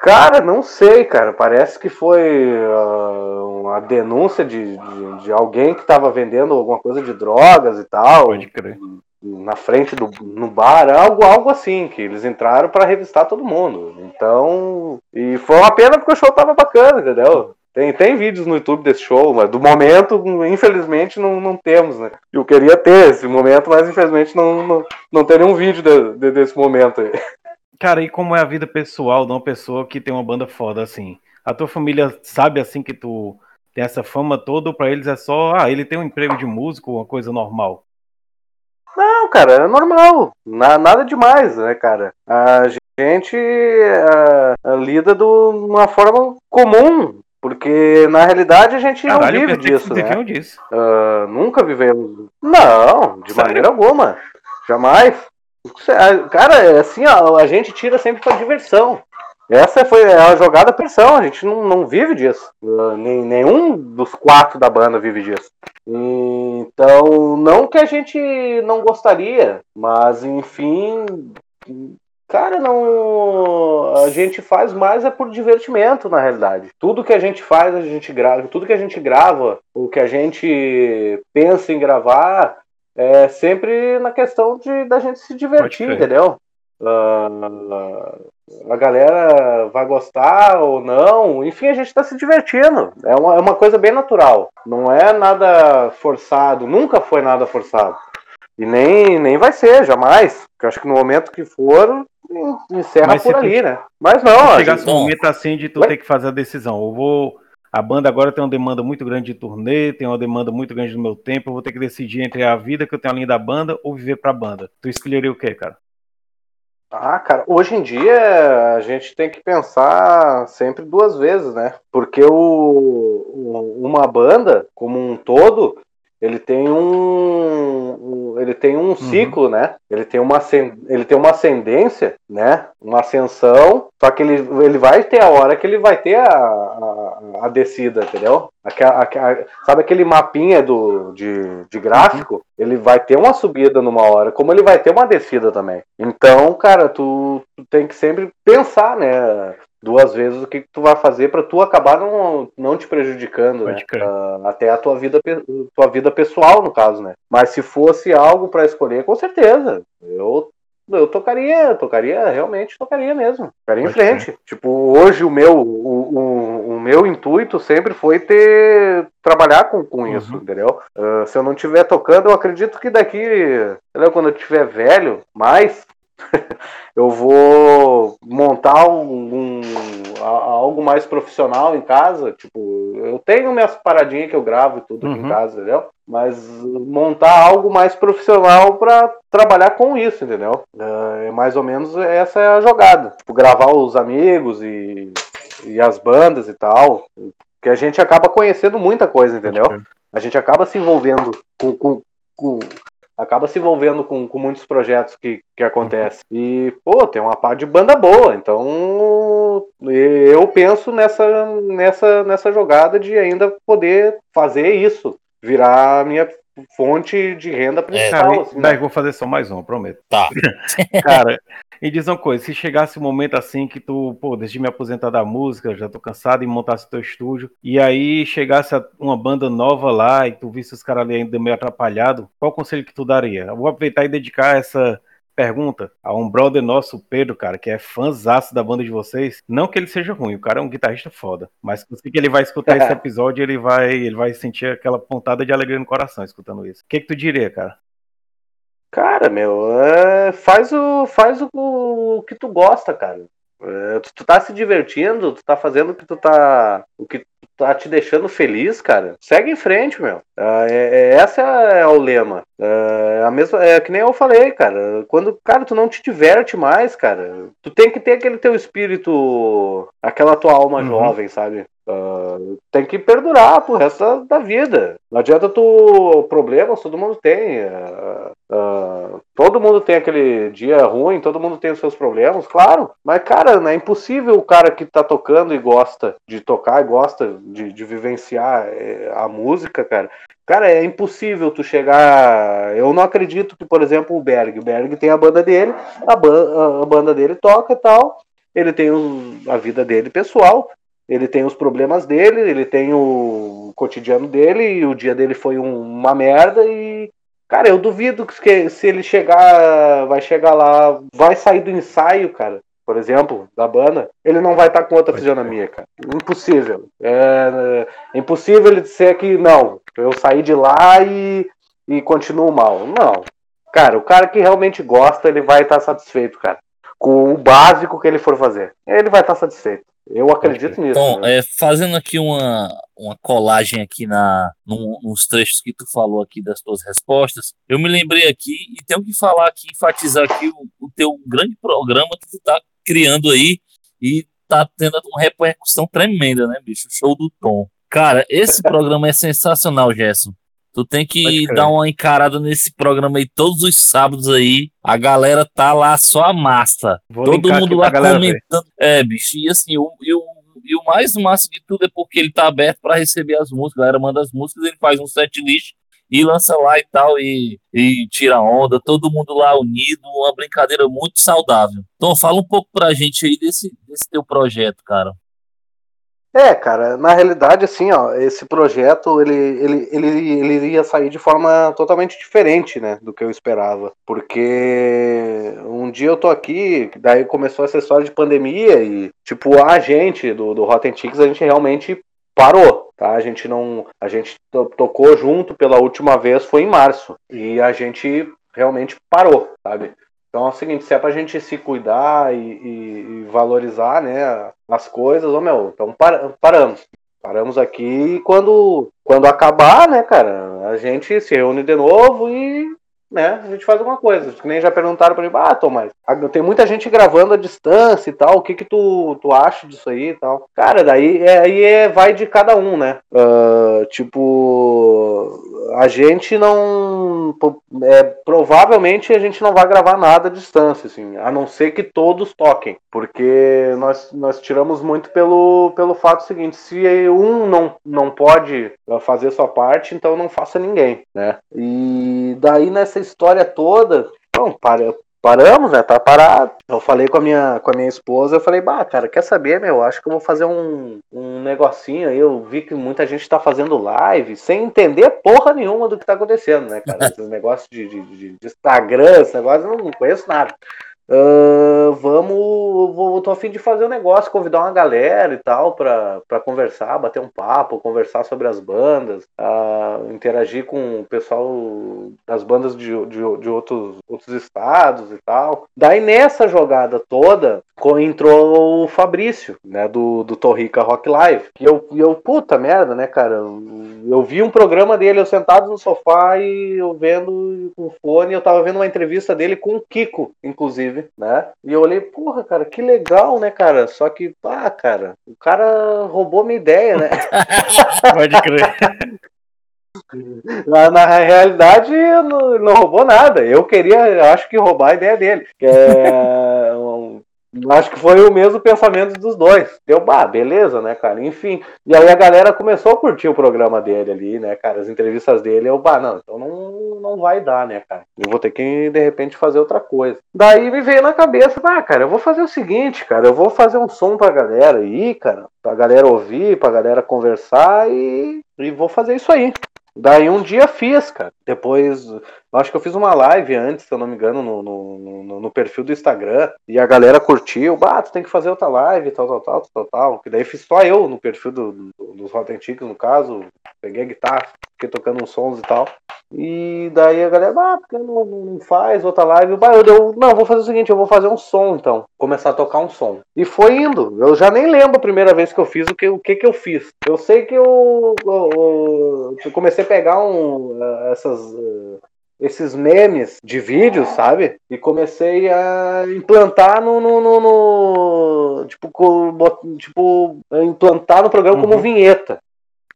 Cara, não sei, cara. Parece que foi uh, uma denúncia de, de, de alguém que estava vendendo alguma coisa de drogas e tal. Pode crer. Na frente do no bar, algo, algo assim, que eles entraram para revistar todo mundo. Então. E foi uma pena porque o show tava bacana, entendeu? Tem, tem vídeos no YouTube desse show, mas do momento, infelizmente, não, não temos, né? Eu queria ter esse momento, mas infelizmente não, não, não tem nenhum vídeo de, de, desse momento aí. Cara, e como é a vida pessoal de uma pessoa que tem uma banda foda assim? A tua família sabe assim que tu tem essa fama toda, ou pra eles é só, ah, ele tem um emprego de músico, uma coisa normal? Não, cara, é normal. nada demais, né, cara? A gente uh, lida de uma forma comum porque na realidade a gente Caralho, não vive disso, né? Disso. Uh, nunca vivemos. Não, de Sério? maneira alguma. Jamais. Cara, é assim, ó, a gente tira sempre pra diversão. Essa foi a jogada pressão, a gente não, não vive disso. Uh, nem, nenhum dos quatro da banda vive disso. Então, não que a gente não gostaria, mas enfim, Cara, não. A gente faz mais é por divertimento, na realidade. Tudo que a gente faz, a gente grava. Tudo que a gente grava, o que a gente pensa em gravar, é sempre na questão de da gente se divertir, entendeu? Uh, a galera vai gostar ou não, enfim, a gente está se divertindo. É uma, é uma coisa bem natural. Não é nada forçado, nunca foi nada forçado. E nem, nem vai ser, jamais. Porque acho que no momento que for, encerra Mas por ali, né? Mas não. Se chegasse um momento assim de tu Ué? ter que fazer a decisão, eu vou. A banda agora tem uma demanda muito grande de turnê, tem uma demanda muito grande do meu tempo, eu vou ter que decidir entre a vida que eu tenho além da banda ou viver pra banda. Tu escolheria o quê, cara? Ah, cara, hoje em dia a gente tem que pensar sempre duas vezes, né? Porque o, uma banda, como um todo, ele tem um, ele tem um uhum. ciclo, né? Ele tem uma ele tem uma ascendência, né? Uma ascensão, só que ele, ele vai ter a hora que ele vai ter a, a, a descida, entendeu? Aquela, aquela, sabe aquele mapinha do, de, de gráfico? Uhum. Ele vai ter uma subida numa hora, como ele vai ter uma descida também. Então, cara, tu, tu tem que sempre pensar, né? Duas vezes o que, tu vai fazer para tu acabar não, não te prejudicando, né? Uh, até a tua vida, tua vida pessoal, no caso, né? Mas se fosse algo para escolher, com certeza. Eu eu tocaria, tocaria, realmente tocaria mesmo. Tocaria em frente. Ser. Tipo, hoje o meu, o, o, o, meu intuito sempre foi ter trabalhar com, com uhum. isso, entendeu? Uh, se eu não estiver tocando, eu acredito que daqui, entendeu? quando eu estiver velho, mais, [LAUGHS] eu vou montar um, um, algo mais profissional em casa. Tipo, eu tenho minhas paradinhas que eu gravo e tudo uhum. aqui em uhum. casa, entendeu? Mas montar algo mais profissional para trabalhar com isso, entendeu? É mais ou menos essa é a jogada. Tipo, gravar os amigos e, e as bandas e tal. Que a gente acaba conhecendo muita coisa, entendeu? A gente acaba se envolvendo com, com, com acaba se envolvendo com, com muitos projetos que, que acontecem. E, pô, tem uma parte de banda boa, então eu penso nessa, nessa, nessa jogada de ainda poder fazer isso, virar a minha fonte de renda principal. É, assim, né? vou fazer só mais um, prometo. Tá. [LAUGHS] Cara, e diz uma coisa, se chegasse um momento assim que tu, pô, decidi me aposentar da música, já tô cansado e montasse teu estúdio, e aí chegasse uma banda nova lá e tu visse os caras ali ainda meio atrapalhado, qual conselho que tu daria? Eu vou aproveitar e dedicar essa pergunta a um brother nosso, Pedro, cara, que é fãzaço da banda de vocês. Não que ele seja ruim, o cara é um guitarrista foda, mas que ele vai escutar esse [LAUGHS] episódio, ele vai, ele vai sentir aquela pontada de alegria no coração escutando isso. O que, que tu diria, cara? Cara, meu, é, faz o faz o, o, que tu gosta, cara. É, tu, tu tá se divertindo, tu tá fazendo o que tu tá o que tá te deixando feliz, cara. Segue em frente, meu. É, é, essa é, o lema. É, a mesma, é que nem eu falei, cara. Quando, cara, tu não te diverte mais, cara. Tu tem que ter aquele teu espírito, aquela tua alma uhum. jovem, sabe? Uh, tem que perdurar pro resto da, vida. Não adianta tu. Problemas todo mundo tem. Uh, uh, todo mundo tem aquele dia ruim, todo mundo tem os seus problemas, claro. Mas, cara, é impossível o cara que tá tocando e gosta de tocar e gosta de, de vivenciar é, a música, cara. Cara, é impossível tu chegar. Eu não acredito que, por exemplo, o Berg. O Berg tem a banda dele, a, a banda dele toca e tal. Ele tem a vida dele pessoal ele tem os problemas dele, ele tem o cotidiano dele, e o dia dele foi um, uma merda e. Cara, eu duvido que se ele chegar, vai chegar lá, vai sair do ensaio, cara, por exemplo, da banda, ele não vai estar tá com outra fisionomia, cara. Impossível. É, é, impossível ele dizer que, não, eu saí de lá e, e continuo mal. Não. Cara, o cara que realmente gosta, ele vai estar tá satisfeito, cara. Com o básico que ele for fazer. Ele vai estar tá satisfeito. Eu acredito nisso. Então, né? é, fazendo aqui uma, uma colagem aqui na, num, nos trechos que tu falou aqui das tuas respostas, eu me lembrei aqui e tenho que falar aqui, enfatizar aqui o, o teu grande programa que tu tá criando aí e tá tendo uma repercussão tremenda, né, bicho? Show do Tom. Cara, esse programa é sensacional, Gerson. Tu tem que dar uma encarada nesse programa aí todos os sábados aí. A galera tá lá só a massa. Vou Todo mundo lá comentando. Ver. É, bicho, e assim, o, e, o, e o mais massa de tudo é porque ele tá aberto para receber as músicas. A galera manda as músicas, ele faz um set list e lança lá e tal, e, e tira onda, todo mundo lá unido, uma brincadeira muito saudável. Então fala um pouco pra gente aí desse, desse teu projeto, cara. É, cara, na realidade, assim, ó, esse projeto, ele, ele, ele, ele ia sair de forma totalmente diferente, né, do que eu esperava, porque um dia eu tô aqui, daí começou essa história de pandemia e, tipo, a gente do, do Rotten Chicks, a gente realmente parou, tá? A gente não, a gente tocou junto pela última vez foi em março e a gente realmente parou, sabe? Então é o seguinte, se é pra gente se cuidar e, e, e valorizar, né, as coisas, ô meu, então par, paramos. Paramos aqui e quando, quando acabar, né, cara, a gente se reúne de novo e né, a gente faz alguma coisa. Que nem já perguntaram pra mim, ah, Tomás, tem muita gente gravando à distância e tal, o que que tu, tu acha disso aí e tal? Cara, daí é, aí é, vai de cada um, né? Uh, tipo, a gente não. É, provavelmente a gente não vai gravar nada à distância, assim, a não ser que todos toquem, porque nós, nós tiramos muito pelo, pelo fato seguinte: se um não, não pode fazer sua parte, então não faça ninguém, né? E daí nessa história toda, bom, para, paramos, né? Tá parado. Eu falei com a minha, com a minha esposa, eu falei, bah, cara, quer saber, meu? Acho que eu vou fazer um, um negocinho aí. Eu vi que muita gente tá fazendo live sem entender porra nenhuma do que tá acontecendo, né, cara? [LAUGHS] Esse negócio de, de, de, de Instagram, esse negócio, eu não conheço nada. Uh, vamos, vou, tô a fim de fazer um negócio, convidar uma galera e tal para conversar, bater um papo, conversar sobre as bandas, uh, interagir com o pessoal das bandas de, de, de, outros, outros estados e tal. Daí nessa jogada toda entrou o Fabrício, né, do, do Torrica Rock Live. E eu, eu, puta merda, né, cara? Eu vi um programa dele, eu sentado no sofá e eu vendo com fone, eu tava vendo uma entrevista dele com o Kiko, inclusive né? E eu olhei, porra, cara, que legal, né, cara? Só que, pá, cara, o cara roubou minha ideia, né? [LAUGHS] Pode crer. Na, na realidade, não, não roubou nada. Eu queria, acho que roubar a ideia dele. É, [LAUGHS] um, Acho que foi o mesmo pensamento dos dois. Deu, bah, beleza, né, cara? Enfim. E aí a galera começou a curtir o programa dele ali, né, cara? As entrevistas dele. Eu, bah, não, então não, não vai dar, né, cara? Eu vou ter que, de repente, fazer outra coisa. Daí me veio na cabeça, ah, cara, eu vou fazer o seguinte, cara. Eu vou fazer um som pra galera aí, cara. Pra galera ouvir, pra galera conversar e, e vou fazer isso aí. Daí um dia fiz, cara. Depois, acho que eu fiz uma live antes, se eu não me engano, no, no, no, no perfil do Instagram. E a galera curtiu. Bah, tu tem que fazer outra live, tal, tal, tal, tal, tal. Que daí fiz só eu no perfil do, do, dos Rotten Tickets, no caso. Peguei a guitarra, fiquei tocando uns sons e tal. E daí a galera, ah, porque não, não faz outra live? Bah, eu deu, não, vou fazer o seguinte, eu vou fazer um som então. Começar a tocar um som. E foi indo. Eu já nem lembro a primeira vez que eu fiz o que, o que, que eu fiz. Eu sei que eu, eu, eu comecei a pegar um, eh, essas. Esses memes de vídeos, sabe? E comecei a implantar no. no, no, no tipo, tipo, implantar no programa uhum. como vinheta.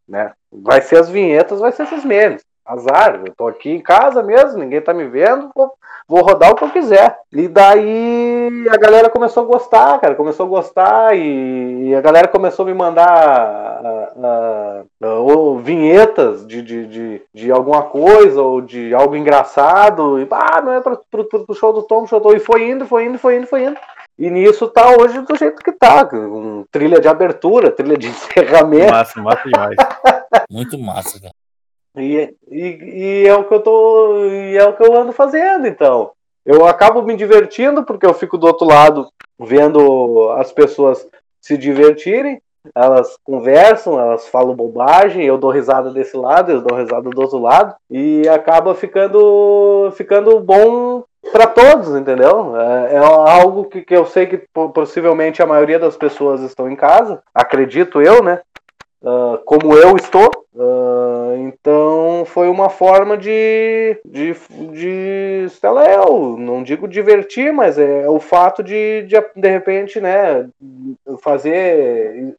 Né? Vai ser as vinhetas, vai ser esses memes. Azar, eu tô aqui em casa mesmo, ninguém tá me vendo, vou, vou rodar o que eu quiser. E daí a galera começou a gostar, cara, começou a gostar e, e a galera começou a me mandar uh, uh, uh, vinhetas de, de, de, de, alguma coisa ou de algo engraçado. E ah, não é pro, pro, pro show do Tom, show do Tom. E foi indo, foi indo, foi indo, foi indo. E nisso tá hoje do jeito que tá, com trilha de abertura, trilha de [LAUGHS] encerramento. Massa, massa demais. [LAUGHS] Muito massa, cara. E, e, e, é o que eu tô. E é o que eu ando fazendo, então. Eu acabo me divertindo, porque eu fico do outro lado vendo as pessoas se divertirem, elas conversam, elas falam bobagem, eu dou risada desse lado, eu dou risada do outro lado, e acaba ficando ficando bom para todos, entendeu? É, é algo que, que, eu sei que possivelmente a maioria das pessoas estão em casa, acredito eu, né? Uh, como eu estou. Uh, então foi uma forma de, de, de sei lá, eu não digo divertir, mas é o fato de, de, de repente, né, fazer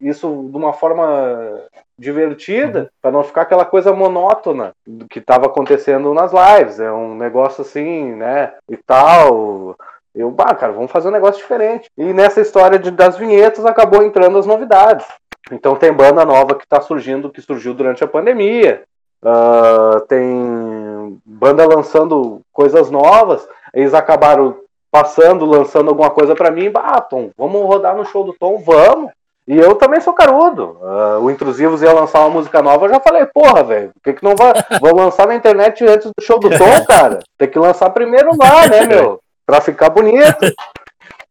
isso de uma forma divertida, uhum. para não ficar aquela coisa monótona que estava acontecendo nas lives. É um negócio assim, né, e tal. Eu, bah, cara, vamos fazer um negócio diferente. E nessa história de, das vinhetas acabou entrando as novidades. Então tem banda nova que está surgindo, que surgiu durante a pandemia. Uh, tem banda lançando coisas novas. Eles acabaram passando, lançando alguma coisa para mim. Ah, Tom, vamos rodar no show do Tom? Vamos. E eu também sou carudo. Uh, o Intrusivos ia lançar uma música nova, eu já falei, porra, velho, por que, que não vai. Vou lançar na internet antes do show do Tom, [LAUGHS] cara? Tem que lançar primeiro lá, né, [LAUGHS] meu? Pra ficar bonito.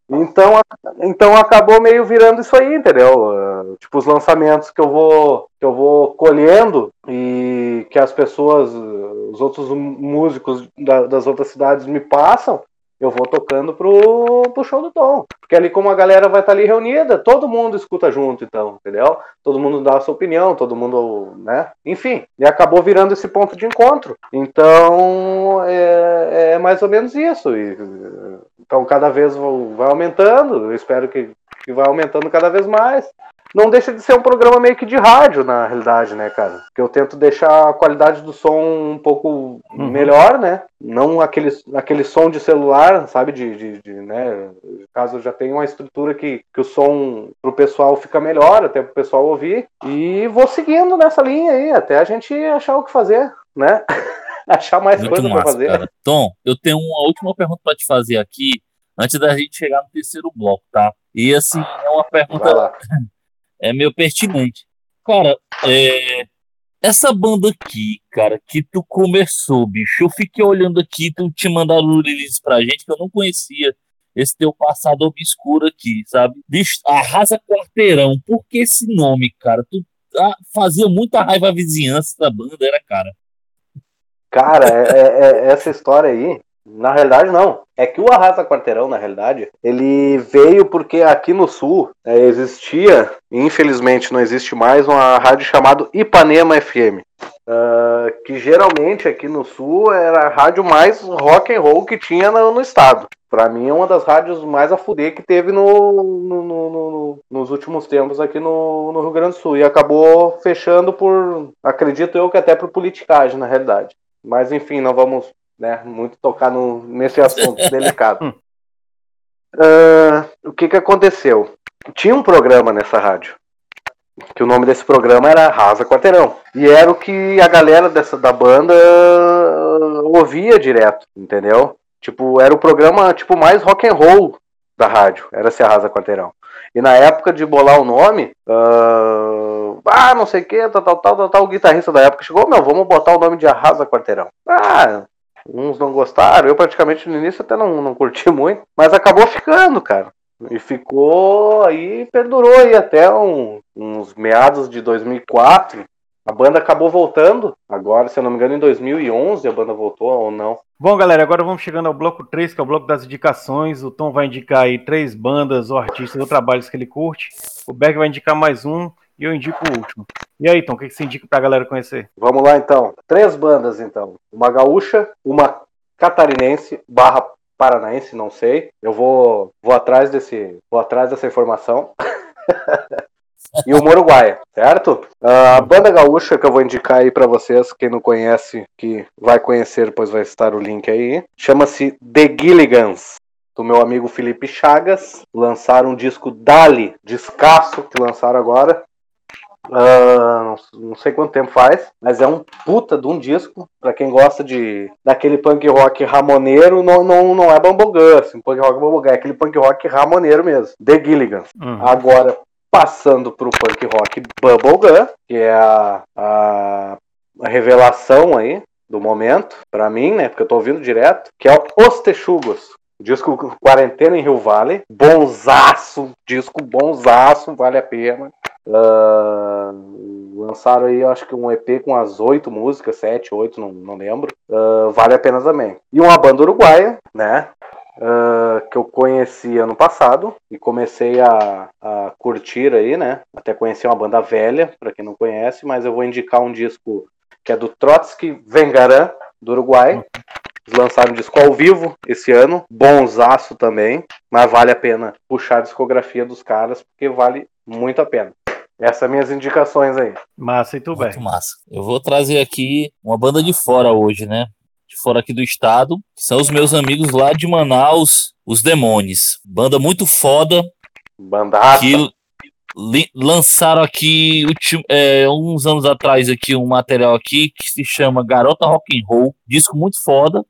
Então, então acabou meio virando isso aí, entendeu? Tipo, os lançamentos que eu vou que eu vou colhendo e que as pessoas, os outros músicos da, das outras cidades me passam, eu vou tocando pro, pro show do Tom. Porque ali, como a galera vai estar ali reunida, todo mundo escuta junto, então, entendeu? Todo mundo dá a sua opinião, todo mundo, né? Enfim, e acabou virando esse ponto de encontro. Então, é, é mais ou menos isso. E, então, cada vez vai aumentando, eu espero que, que vai aumentando cada vez mais não deixa de ser um programa meio que de rádio, na realidade, né, cara? Que eu tento deixar a qualidade do som um pouco uhum. melhor, né? Não aquele, aquele som de celular, sabe? De, de, de né? Caso já tenha uma estrutura que, que o som pro pessoal fica melhor, até pro pessoal ouvir. E vou seguindo nessa linha aí, até a gente achar o que fazer, né? [LAUGHS] achar mais Muito coisa para fazer. Cara. Tom, eu tenho uma última pergunta para te fazer aqui, antes da gente chegar no terceiro bloco, tá? E assim, é uma pergunta [LAUGHS] é meio pertinente. Cara, é, essa banda aqui, cara, que tu começou, bicho, eu fiquei olhando aqui, tu te mandaram o release pra gente que eu não conhecia esse teu passado obscuro aqui, sabe? Bicho, arrasa quarteirão. Por que esse nome, cara? Tu ah, fazia muita raiva à vizinhança da banda, era, cara. Cara, é, é, é essa história aí, na realidade, não. É que o Arrasa Quarteirão, na realidade, ele veio porque aqui no Sul é, existia, infelizmente não existe mais, uma rádio chamada Ipanema FM. Uh, ah, que geralmente aqui no Sul era a rádio mais rock and roll que tinha no, no estado. Pra mim é uma das rádios mais a fuder que teve no, no, no, no nos últimos tempos aqui no, no Rio Grande do Sul. E acabou fechando por, acredito eu que até por politicagem, na realidade. Mas enfim, não vamos né, muito tocar no, nesse assunto [LAUGHS] delicado. Uh, o que, que aconteceu? Tinha um programa nessa rádio. Que o nome desse programa era Rasa Quarteirão. E era o que a galera dessa, da banda ouvia direto, entendeu? Tipo, era o programa tipo mais rock and roll da rádio. Era se Rasa Quarteirão. E na época de bolar o nome, uh, ah, não sei o que, tal, tal, tal, tal, o guitarrista da época chegou, meu, vamos botar o nome de Arrasa Quarteirão. Ah, uns não gostaram, eu praticamente no início até não, não curti [LAUGHS] muito, mas acabou ficando, cara. E ficou aí, perdurou aí até um, uns meados de 2004. A banda acabou voltando, agora, se eu não me engano, em 2011 a banda voltou ou não. Bom, galera, agora vamos chegando ao bloco 3, que é o bloco das indicações. O Tom vai indicar aí três bandas ou artistas ou trabalhos que ele curte. O Berg vai indicar mais um e eu indico o último. E aí, Tom, o que você indica pra galera conhecer? Vamos lá, então. Três bandas, então. Uma gaúcha, uma catarinense barra paranaense, não sei. Eu vou, vou atrás desse, vou atrás dessa informação. [LAUGHS] e uma uruguaia, certo? A banda gaúcha que eu vou indicar aí para vocês, quem não conhece, que vai conhecer, pois vai estar o link aí. Chama-se The Gilligans do meu amigo Felipe Chagas. Lançaram um disco Dali, descasso, que lançaram agora. Uh, não sei quanto tempo faz, mas é um puta de um disco. Pra quem gosta de daquele punk rock ramoneiro, não, não, não é Bumblegum, assim, punk rock Bumblegum, é aquele punk rock ramoneiro mesmo, The Gilligans. Uhum. Agora, passando pro punk rock Bubblegum, que é a, a, a revelação aí do momento, para mim, né, porque eu tô ouvindo direto, que é Os Texugos. Disco Quarentena em Rio Vale. Bonzaço, disco bonzaço, vale a pena. Uh, lançaram aí, acho que um EP com as oito músicas, sete, oito, não, não lembro. Uh, vale a pena também. E uma banda uruguaia, né? Uh, que eu conheci ano passado e comecei a, a, curtir aí, né? Até conheci uma banda velha, para quem não conhece, mas eu vou indicar um disco que é do Trotsky Vengaran, do Uruguai. Eles lançaram um disco ao vivo esse ano, bonzaço também, mas vale a pena puxar a discografia dos caras, porque vale muito a pena. Essas são minhas indicações aí. Massa, e tu, Muito massa. Eu vou trazer aqui uma banda de fora hoje, né? De fora aqui do estado, que são os meus amigos lá de Manaus, os Demônios. Banda muito foda. Bandada. Que lançaram aqui é, uns anos atrás aqui um material aqui que se chama Garota Rock and Roll, disco muito foda.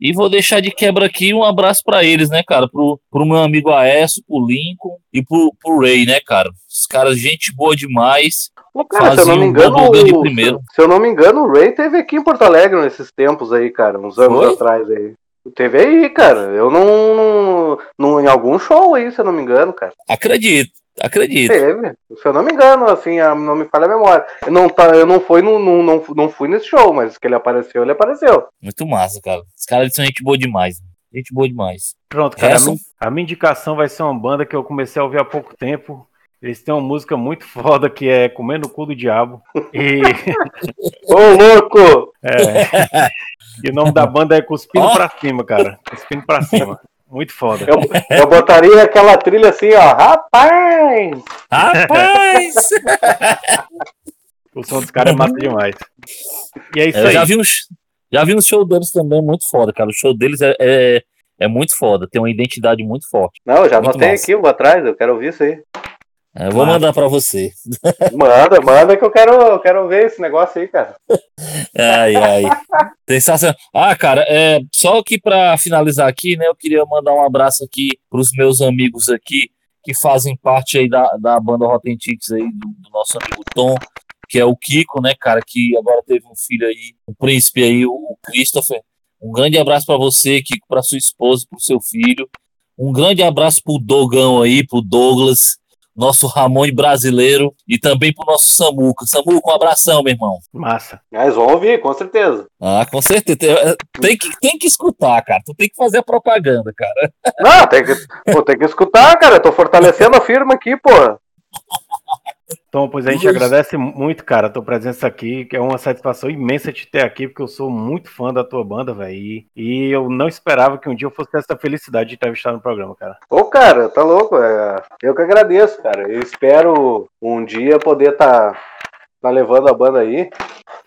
E vou deixar de quebra aqui um abraço para eles, né, cara? Pro, pro meu amigo Aécio, pro Lincoln e pro, pro Ray, né, cara? Os caras, gente boa demais. Pô, cara, se eu não me engano, o. Se eu não me engano, o Ray teve aqui em Porto Alegre nesses tempos aí, cara, uns anos Foi? atrás aí. Teve aí, cara. Eu não, não. Em algum show aí, se eu não me engano, cara. Acredito. Acredito. Teve. Se eu não me engano, assim, não me falha a memória. Eu não, tá, eu não fui no, no, não, não fui nesse show, mas que ele apareceu, ele apareceu. Muito massa, cara. Os caras são gente boa demais. Gente boa demais. Pronto, cara. A minha, a minha indicação vai ser uma banda que eu comecei a ouvir há pouco tempo. Eles têm uma música muito [LAUGHS] foda que é Comendo o Cu do Diabo. E. [LAUGHS] Ô, louco! É. E o nome da banda é Cuspindo oh. pra cima, cara. Cuspindo pra cima. Muito foda. Eu, eu botaria aquela trilha assim, ó. Rapaz! Rapaz! [LAUGHS] o som dos caras é massa demais. E é isso é, aí. Já vi, no, já vi no show deles também, muito foda, cara. O show deles é, é, é muito foda, tem uma identidade muito forte. Não, eu já anotei aqui, vou atrás, eu quero ouvir isso aí. É, eu vou mandar para você. [LAUGHS] Manda, manda que eu quero, eu quero ver esse negócio aí, cara. Ai, ai. Sensacional. Ah, cara, é, só que para finalizar aqui, né, eu queria mandar um abraço aqui para os meus amigos aqui que fazem parte aí da, da banda Rotten Tickets aí, do, do, nosso amigo Tom, que é o Kiko, né, cara, que agora teve um filho aí, um príncipe aí, o Christopher. Um grande abraço para você, Kiko, para sua esposa, para o seu filho. Um grande abraço pro Dogão aí, pro Douglas nosso Ramon brasileiro e também pro nosso Samuca. Samuca, um abração, meu irmão. Massa. Mas vão ouvir, com certeza. Ah, com certeza. Tem que, tem que escutar, cara. Tu tem que fazer a propaganda, cara. Não, tem que, pô, tem que escutar, cara. Eu tô fortalecendo a firma aqui, pô. [LAUGHS] Tom, pois a gente agradece muito, cara, a tua presença aqui, que é uma satisfação imensa te ter aqui, porque eu sou muito fã da tua banda, velho. E, e, eu não esperava que um dia eu fosse ter essa felicidade de entrevistar no programa, cara. Ô, cara, tá louco? É... Eu que agradeço, cara. Eu espero um dia poder tá, tá levando a banda aí.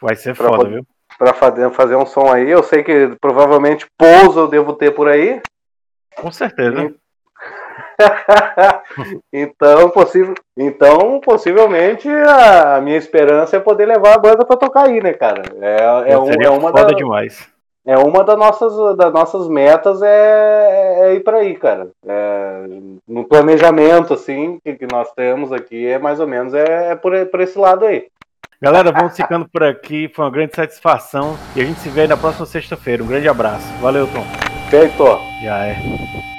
Vai ser foda, poder, viu? Pra fazer, fazer um som aí. Eu sei que provavelmente pouso eu devo ter por aí. Com certeza. E [LAUGHS] então, possível, então, possivelmente, a minha esperança é poder levar a banda para tocar aí, né, cara? É, é, um, é uma da, demais. É uma das nossas, das nossas metas é, é ir para aí, cara. É, no planejamento, assim, que, que, nós temos aqui, é mais ou menos é, é por, por esse lado aí. Galera, vamos ficando por aqui. Foi uma grande satisfação. E a gente se vê na próxima sexta-feira. Um grande abraço. Valeu, Tom. Feito. Já é.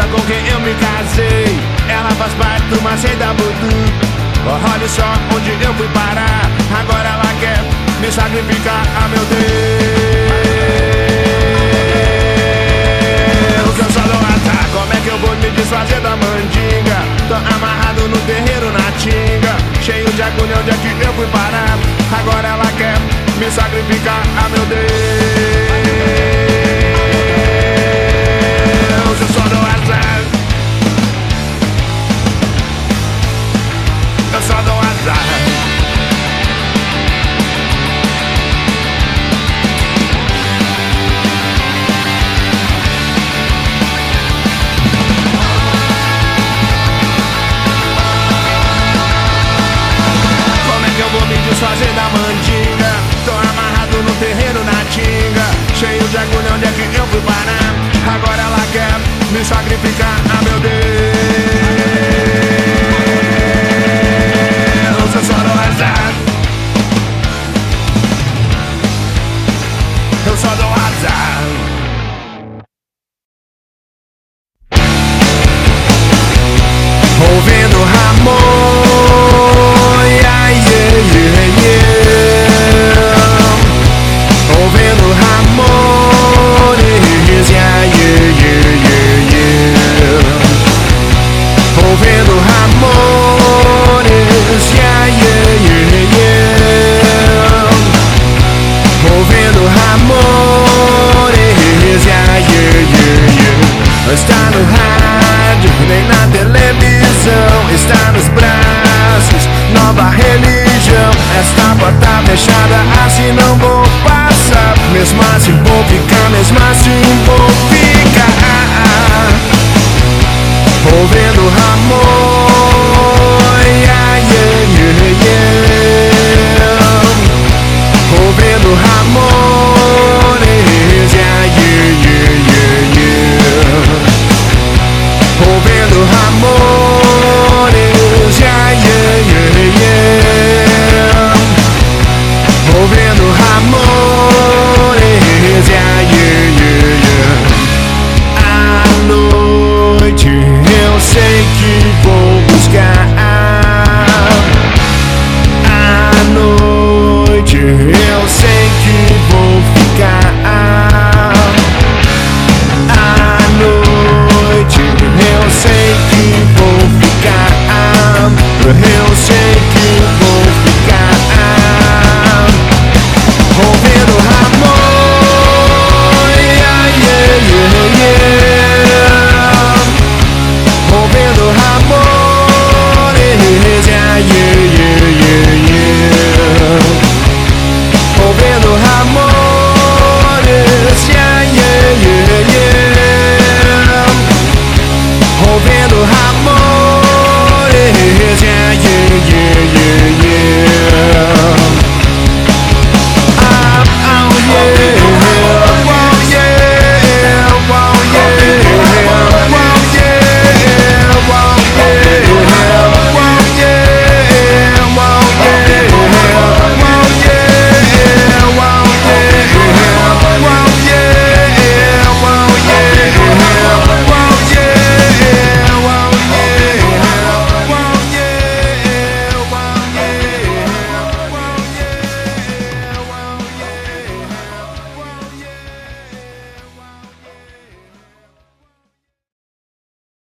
Garota com quem eu me casei. Ela faz parte do Macei da Budu. Olha só onde eu fui parar. Agora ela quer me sacrificar, ah meu Deus. Eu só dou azar, como é que eu vou me desfazer da mandinga? Tô amarrado no terreiro na tinga. Cheio de agulha, onde é que eu fui parar? Agora ela quer me sacrificar, ah meu Deus desfazer